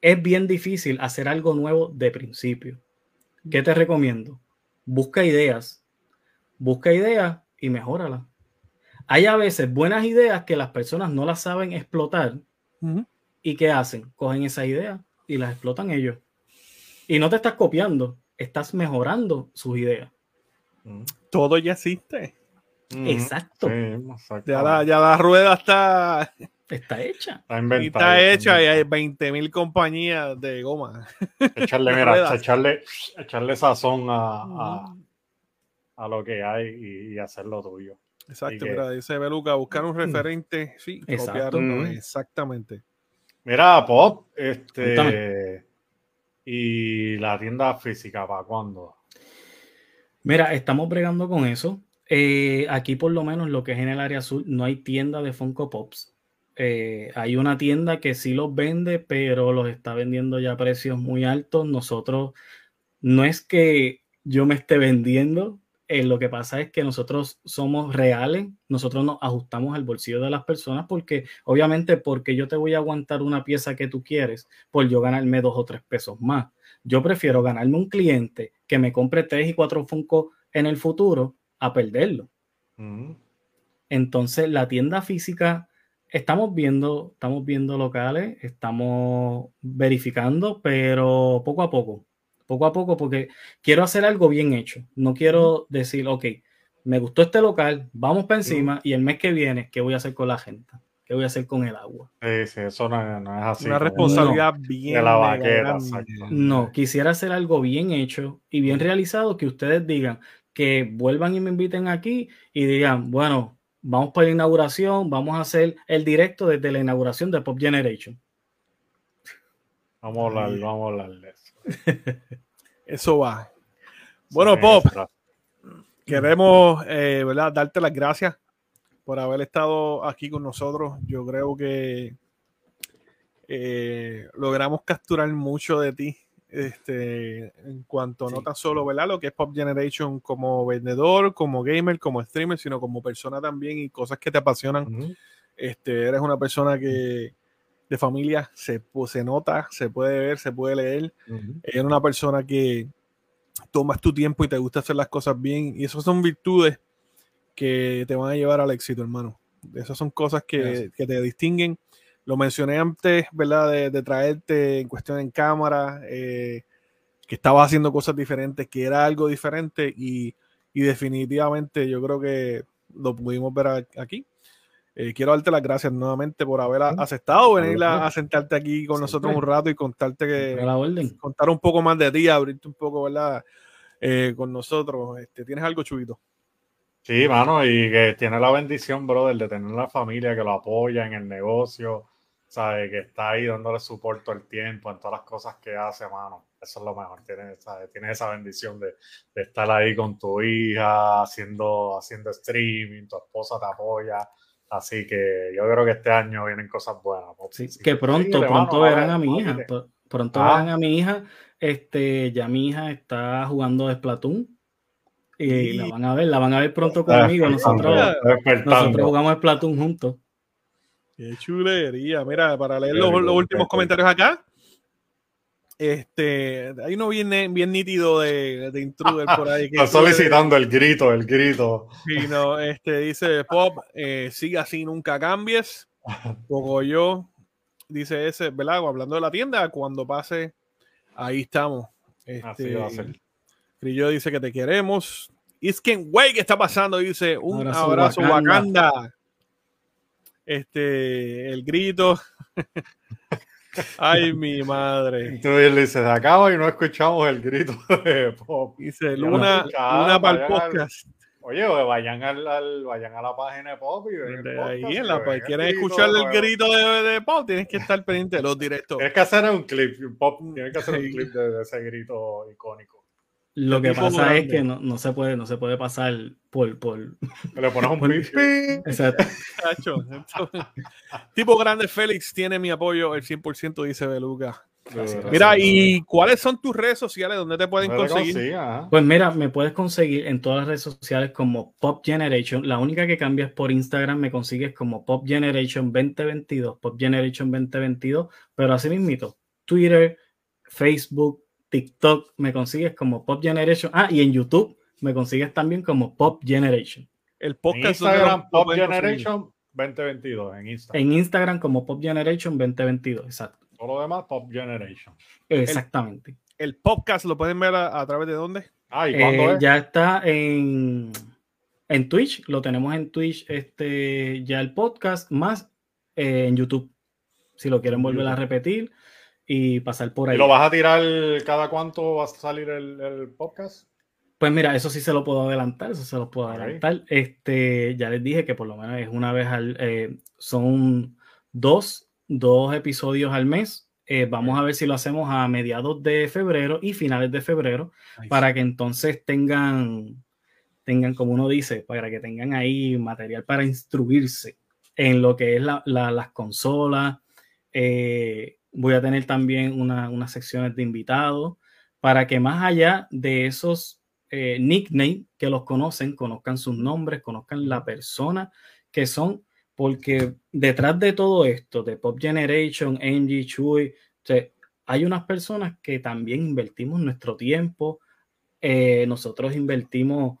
Es bien difícil hacer algo nuevo de principio. ¿Qué te recomiendo? Busca ideas. Busca ideas y mejóralas. Hay a veces buenas ideas que las personas no las saben explotar ¿Y qué hacen? Cogen esa idea y las explotan ellos. Y no te estás copiando, estás mejorando sus ideas. Mm. Todo ya existe. Mm. Exacto. ya, la, rueda está... Está hecha. Está, está hecha y hay 20 mil compañías de goma. Echarle, *laughs* mira, echarle, echarle sazón a, a, lo que hay y, hacerlo tuyo. Exacto, mira, dice Beluca, buscar un referente, sí, copiar, exactamente. Mira, Pop, este. ¿Y la tienda física para cuándo? Mira, estamos bregando con eso. Eh, aquí, por lo menos, lo que es en el área azul, no hay tienda de Funko Pops. Eh, hay una tienda que sí los vende, pero los está vendiendo ya a precios muy altos. Nosotros, no es que yo me esté vendiendo, eh, lo que pasa es que nosotros somos reales, nosotros nos ajustamos al bolsillo de las personas porque obviamente porque yo te voy a aguantar una pieza que tú quieres por yo ganarme dos o tres pesos más. Yo prefiero ganarme un cliente que me compre tres y cuatro Funko en el futuro a perderlo. Mm. Entonces la tienda física estamos viendo, estamos viendo locales, estamos verificando, pero poco a poco, poco a poco, porque quiero hacer algo bien hecho. No quiero decir, ok, me gustó este local, vamos para encima y el mes que viene, ¿qué voy a hacer con la gente? ¿Qué voy a hacer con el agua? Sí, sí, eso no, es así. Una responsabilidad bien de la vaquera. No, quisiera hacer algo bien hecho y bien realizado que ustedes digan que vuelvan y me inviten aquí y digan, bueno, vamos para la inauguración, vamos a hacer el directo desde la inauguración de Pop Generation. Vamos a hablar, vamos a hablar de eso. *laughs* eso va. Bueno, Pop, queremos eh, ¿verdad? darte las gracias por haber estado aquí con nosotros. Yo creo que eh, logramos capturar mucho de ti este, en cuanto no tan solo ¿verdad? lo que es Pop Generation como vendedor, como gamer, como streamer, sino como persona también y cosas que te apasionan. este, eres una persona que de familia se, se nota, se puede ver, se puede leer. Eres una persona que tomas tu tiempo y te gusta hacer las cosas bien. Y esas son virtudes que te van a llevar al éxito, hermano. Esas son cosas que, que te distinguen. Lo mencioné antes, ¿verdad? De, de traerte en cuestión en cámara, eh, que estabas haciendo cosas diferentes, que era algo diferente y, y definitivamente yo creo que lo pudimos ver aquí. Eh, quiero darte las gracias nuevamente por haber aceptado venir a, sentarte aquí con nosotros un rato y contarte que contar un poco más de ti, abrirte un poco, ¿verdad? Eh, con nosotros. Este, ¿Tienes algo, Chubito? Sí, mano, y que tiene la bendición, brother, de tener una familia que lo apoya en el negocio, sabe que está ahí dándole soporte todo el tiempo en todas las cosas que hace, mano. Eso es lo mejor. Tienes, Tienes esa bendición de, de, estar ahí con tu hija, haciendo, haciendo streaming, tu esposa te apoya. Así que yo creo que este año vienen cosas buenas. Sí, que pronto, pronto verán a mi hija. Pronto ah. verán a mi hija. Este, ya mi hija está jugando Splatoon. Y, la van a ver, la van a ver pronto conmigo. Nosotros, nosotros jugamos Splatoon juntos. Qué chulería. Mira, para leer los, últimos comentarios acá. Este, hay uno bien, bien nítido de, de intruder por ahí. Está *laughs* solicitando el grito, el grito. Sí, no, este dice Pop, eh, sigue así, nunca cambies. Poco yo, dice ese, ¿verdad? Hablando de la tienda, cuando pase, ahí estamos. Este, así va a ser. Grillo dice que te queremos. Isken Way, ¿qué está pasando? Dice un abrazo, Wakanda. Este, el grito. *laughs* Ay, mi madre. Tú le dices, acaba y no escuchamos el grito de Pop. Dice, Luna, Luna para el podcast. oye, vayan, al, vayan a la página de Pop y ven el Ahí en la, quieren escuchar el grito de, de, Pop, tienes que estar pendiente de los directos. Tienes que hacer un clip, Pop, tienes que hacer un clip de ese grito icónico. Lo que pasa es que no, no, se puede, no se puede pasar por. por Le pones un pipi. Exacto. tipo grande Félix tiene mi apoyo el 100%, dice Beluga. Mira, ¿y cuáles son tus redes sociales donde te pueden conseguir? Pues mira, me puedes conseguir en todas las redes sociales como Pop Generation. La única que cambia es por Instagram, me consigues como Pop Generation 2022, Pop Generation 2022, pero así mismito, Twitter, Facebook, TikTok me consigues como Pop Generation. Ah, y en YouTube me consigues también como Pop Generation. El podcast Instagram Pop Generation 2022 en Instagram. En Instagram como Pop Generation 2022, exacto. Todo lo demás Pop Generation. Exactamente. El, podcast lo pueden ver a, través de dónde? Ah, ¿y cuándo eh, Ya está en, en Twitch, lo tenemos en Twitch, este, ya el podcast, más eh, en YouTube. Si lo quieren volver a repetir y pasar por ahí. lo vas a tirar cada cuánto va a salir el, podcast? Pues mira, eso sí se lo puedo adelantar, eso se lo puedo adelantar. Este, ya les dije que por lo menos es una vez al, eh, son dos, dos episodios al mes. Eh, vamos a ver si lo hacemos a mediados de febrero y finales de febrero para que entonces tengan, tengan, como uno dice, para que tengan ahí material para instruirse en lo que es la, las consolas, eh, Voy a tener también unas secciones de invitados para que más allá de esos eh, nicknames que los conocen, conozcan sus nombres, conozcan la persona que son, porque detrás de todo esto, de Pop Generation, Angie, Chuy, hay unas personas que también invertimos nuestro tiempo, eh, nosotros invertimos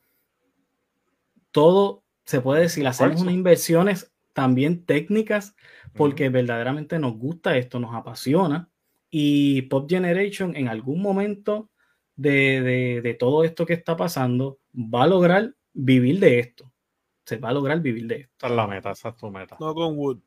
todo, se puede decir, hacemos unas inversiones también técnicas, porque verdaderamente nos gusta esto, nos apasiona. Y Pop Generation en algún momento de, de, todo esto que está pasando va a lograr vivir de esto. Se va a lograr vivir de esto. Esa es la meta, esa es tu meta. No con Wood.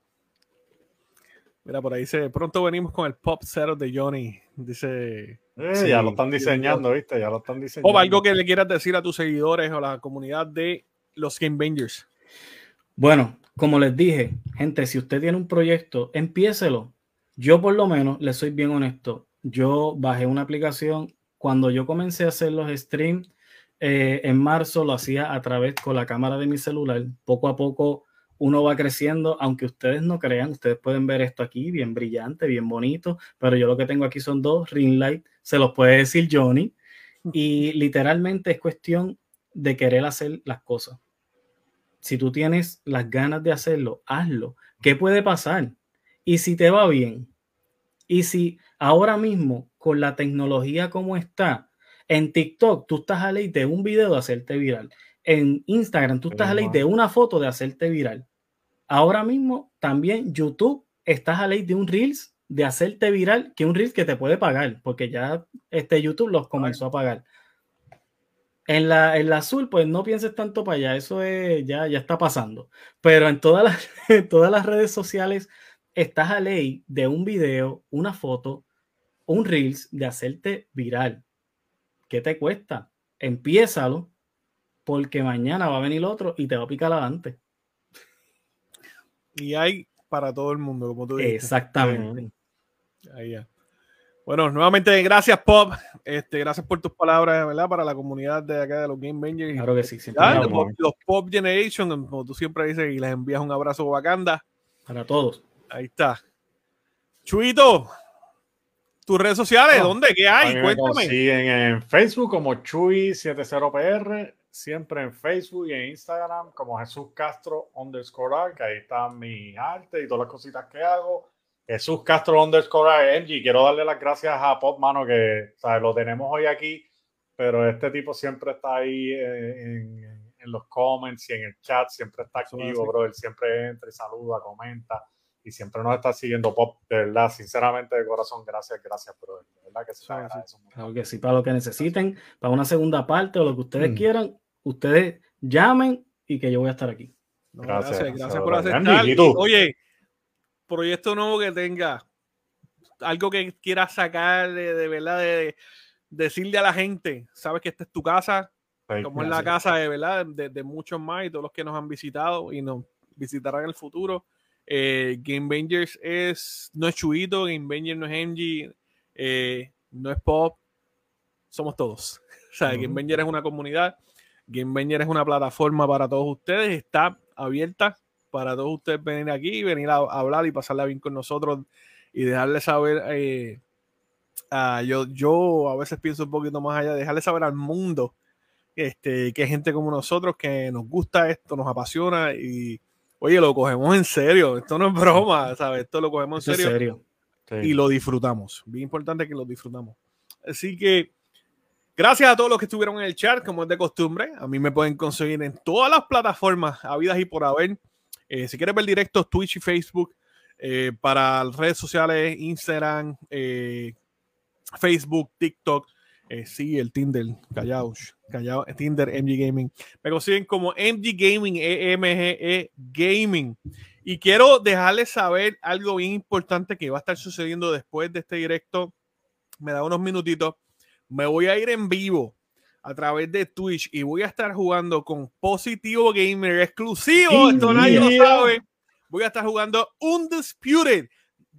Mira, por ahí dice, pronto venimos con el Pop Zero de Johnny. Dice... Eh, ya lo están diseñando, ¿viste? Ya lo están diseñando. O algo que le quieras decir a tus seguidores o a la comunidad de los Game Bangers. Bueno, como les dije, gente, si usted tiene un proyecto, empiécelo. Yo por lo menos, le soy bien honesto, yo bajé una aplicación. Cuando yo comencé a hacer los streams eh, en marzo, lo hacía a través con la cámara de mi celular. Poco a poco uno va creciendo, aunque ustedes no crean, ustedes pueden ver esto aquí, bien brillante, bien bonito, pero yo lo que tengo aquí son dos ring light, se los puede decir Johnny, *laughs* y literalmente es cuestión de querer hacer las cosas si tú tienes las ganas de hacerlo, hazlo. ¿Qué puede pasar? Y si te va bien, y si ahora mismo con la tecnología como está, en TikTok tú estás a ley de un video de hacerte viral, en Instagram tú estás a ley de una foto de hacerte viral. Ahora mismo también YouTube estás a ley de un Reels de hacerte viral, que un Reels que te puede pagar, porque ya este YouTube los comenzó a pagar. En la, azul, pues no pienses tanto para allá, eso ya, ya está pasando. Pero en todas las, *laughs* todas las redes sociales estás a ley de un video, una foto, un Reels de hacerte viral. ¿Qué te cuesta? Empiézalo, porque mañana va a venir otro y te va a picar adelante. Y hay para todo el mundo, como tú dices. Exactamente. Ahí ya. Bueno, nuevamente gracias Pop, este, gracias por tus palabras, ¿verdad? Para la comunidad de acá de los Game Bangers. Claro que sí, los, Pop Generation, como tú siempre dices, y les envías un abrazo Wakanda. Para todos. Ahí está. Chuito, tus redes sociales, ¿dónde? ¿Qué hay? Cuéntame. Siguen en Facebook como Chuy70PR, siempre en Facebook y en Instagram como Jesús Castro underscore, que ahí están mi arte y todas las cositas que hago Jesús Castro underscore MG. Quiero darle las gracias a Pop, mano, que ¿sabes? lo tenemos hoy aquí, pero este tipo siempre está ahí en, los comments y en el chat, siempre está activo, bro. Él siempre entra y saluda, comenta y siempre nos está siguiendo Pop. De verdad, sinceramente, de corazón, gracias, gracias, bro. De verdad que se Claro que sí, para lo que necesiten, para una segunda parte o lo que ustedes mm. quieran, ustedes llamen y que yo voy a estar aquí. gracias, gracias, por aceptar. Oye, proyecto nuevo que tenga, algo que quieras sacar de, verdad, de, decirle a la gente, sabes que esta es tu casa, como es la casa de verdad, de, muchos más y todos los que nos han visitado y nos visitarán en el futuro. Eh, Game Bangers es, no es Chuito, Game Bangers no es MG, eh, no es Pop, somos todos. *laughs* O sea, Game Bangers es una comunidad, Game Bangers es una plataforma para todos ustedes, está abierta para todos ustedes venir aquí, venir a, hablar y pasarla bien con nosotros y dejarles saber, eh, yo, yo a veces pienso un poquito más allá, dejarles saber al mundo este, que hay gente como nosotros que nos gusta esto, nos apasiona y, oye, lo cogemos en serio, esto no es broma, ¿sabes? Esto lo cogemos en serio, y lo disfrutamos. Bien importante que lo disfrutamos. Así que gracias a todos los que estuvieron en el chat, como es de costumbre. A mí me pueden conseguir en todas las plataformas habidas y por haber. Eh, si quieres ver directos, Twitch y Facebook, eh, para redes sociales, Instagram, eh, Facebook, TikTok, sí, el Tinder, callao, callao, Tinder, MG Gaming. Me consiguen como MG Gaming, EMGE Gaming. Y quiero dejarles saber algo bien importante que va a estar sucediendo después de este directo. Me da unos minutitos. Me voy a ir en vivo a través de Twitch y voy a estar jugando con Positivo Gamer exclusivo. esto nadie lo sabe. Voy a estar jugando Undisputed.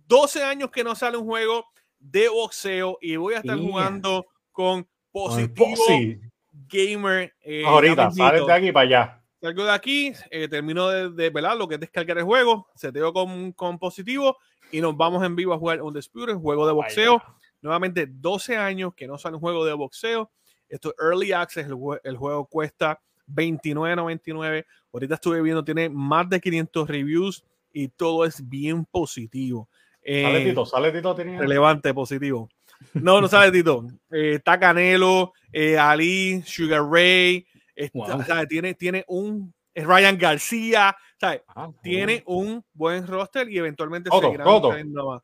12 años que no sale un juego de boxeo y voy a estar jugando con Positivo Gamer. Eh, Ahorita, sales de aquí para allá. Salgo de aquí, eh, termino de, de ¿verdad? lo que es descargar el juego, se te con, con positivo y nos vamos en vivo a jugar Undisputed, juego de boxeo. Nuevamente, 12 años que no sale un juego de boxeo. Esto es Early Access, el, juego cuesta $29.99. Ahorita estuve viendo, tiene más de 500 reviews y todo es bien positivo. sale eh, Tito, sale Tito. Relevante, positivo. No, no sale Tito. Eh, está Canelo, eh, Ali, Sugar Ray. tiene, tiene un Ryan García, ah, tiene un buen roster y eventualmente seguirá más.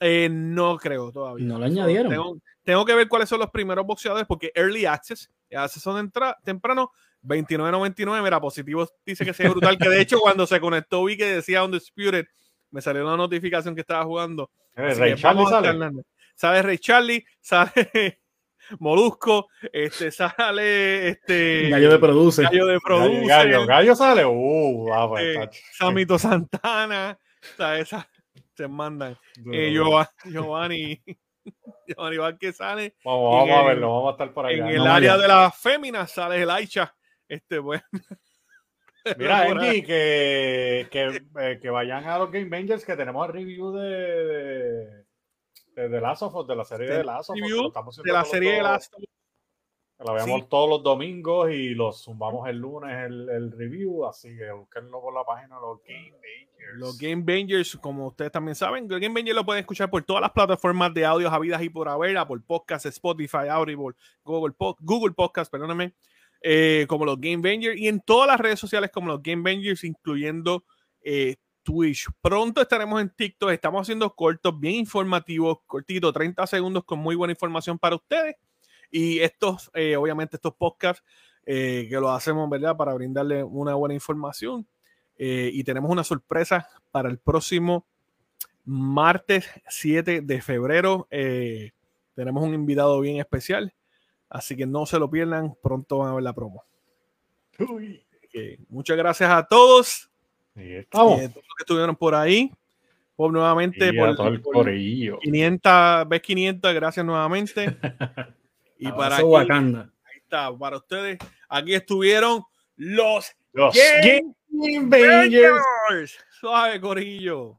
Eh, no creo todavía. No lo añadieron. Tengo, que ver cuáles son los primeros boxeadores porque Early Access, acceso de temprano, 29.99. Mira, positivo dice que sea brutal. que de hecho, cuando se conectó, vi que decía Undisputed, me salió una notificación que estaba jugando. Eh, Ray Charlie sale. Sale Ray Charlie, sale *laughs* Molusco, este, sale este. Gallo de produce. Gallo de produce. Gallo, gallo, sale. Uh, este, Samito Santana. esa, se mandan. Eh, Giovanni. Giovanni *laughs* Vázquez sale. Vamos, vamos a verlo, vamos a estar por ahí. En el área de las féminas sale el Aicha. Este, bueno. *laughs* Mira, Andy, que, que, eh, que, vayan a los Game Bangers que tenemos el review de, de, de, Last of Us, de la serie de, de Last of Us. De la serie de Last of Us. La vemos todos los domingos y los sumamos el lunes el, el, review, así que búsquenlo por la página de los Game Bangers. Los Game Bangers, como ustedes también saben, los Game Bangers lo pueden escuchar por todas las plataformas de audio habidas y por haber, por Podcast, Spotify, Audible, Google, Google Podcast, perdóname eh, como los Game Bangers, y en todas las redes sociales como los Game Bangers, incluyendo eh, Twitch. Pronto estaremos en TikTok, estamos haciendo cortos bien informativos, cortitos, 30 segundos con muy buena información para ustedes. Y estos, eh, obviamente, estos podcasts que lo hacemos, ¿verdad? Para brindarle una buena información. y tenemos una sorpresa para el próximo martes 7 de febrero. tenemos un invitado bien especial. Así que no se lo pierdan, pronto van a ver la promo. muchas gracias a todos. Y estamos. Eh, todos los que estuvieron por ahí. Por nuevamente por, por 500, ves 500, gracias nuevamente. *laughs* y para aquí, ahí está, para ustedes, aquí estuvieron los, los Game, Game Bangers. Suave, Corillo.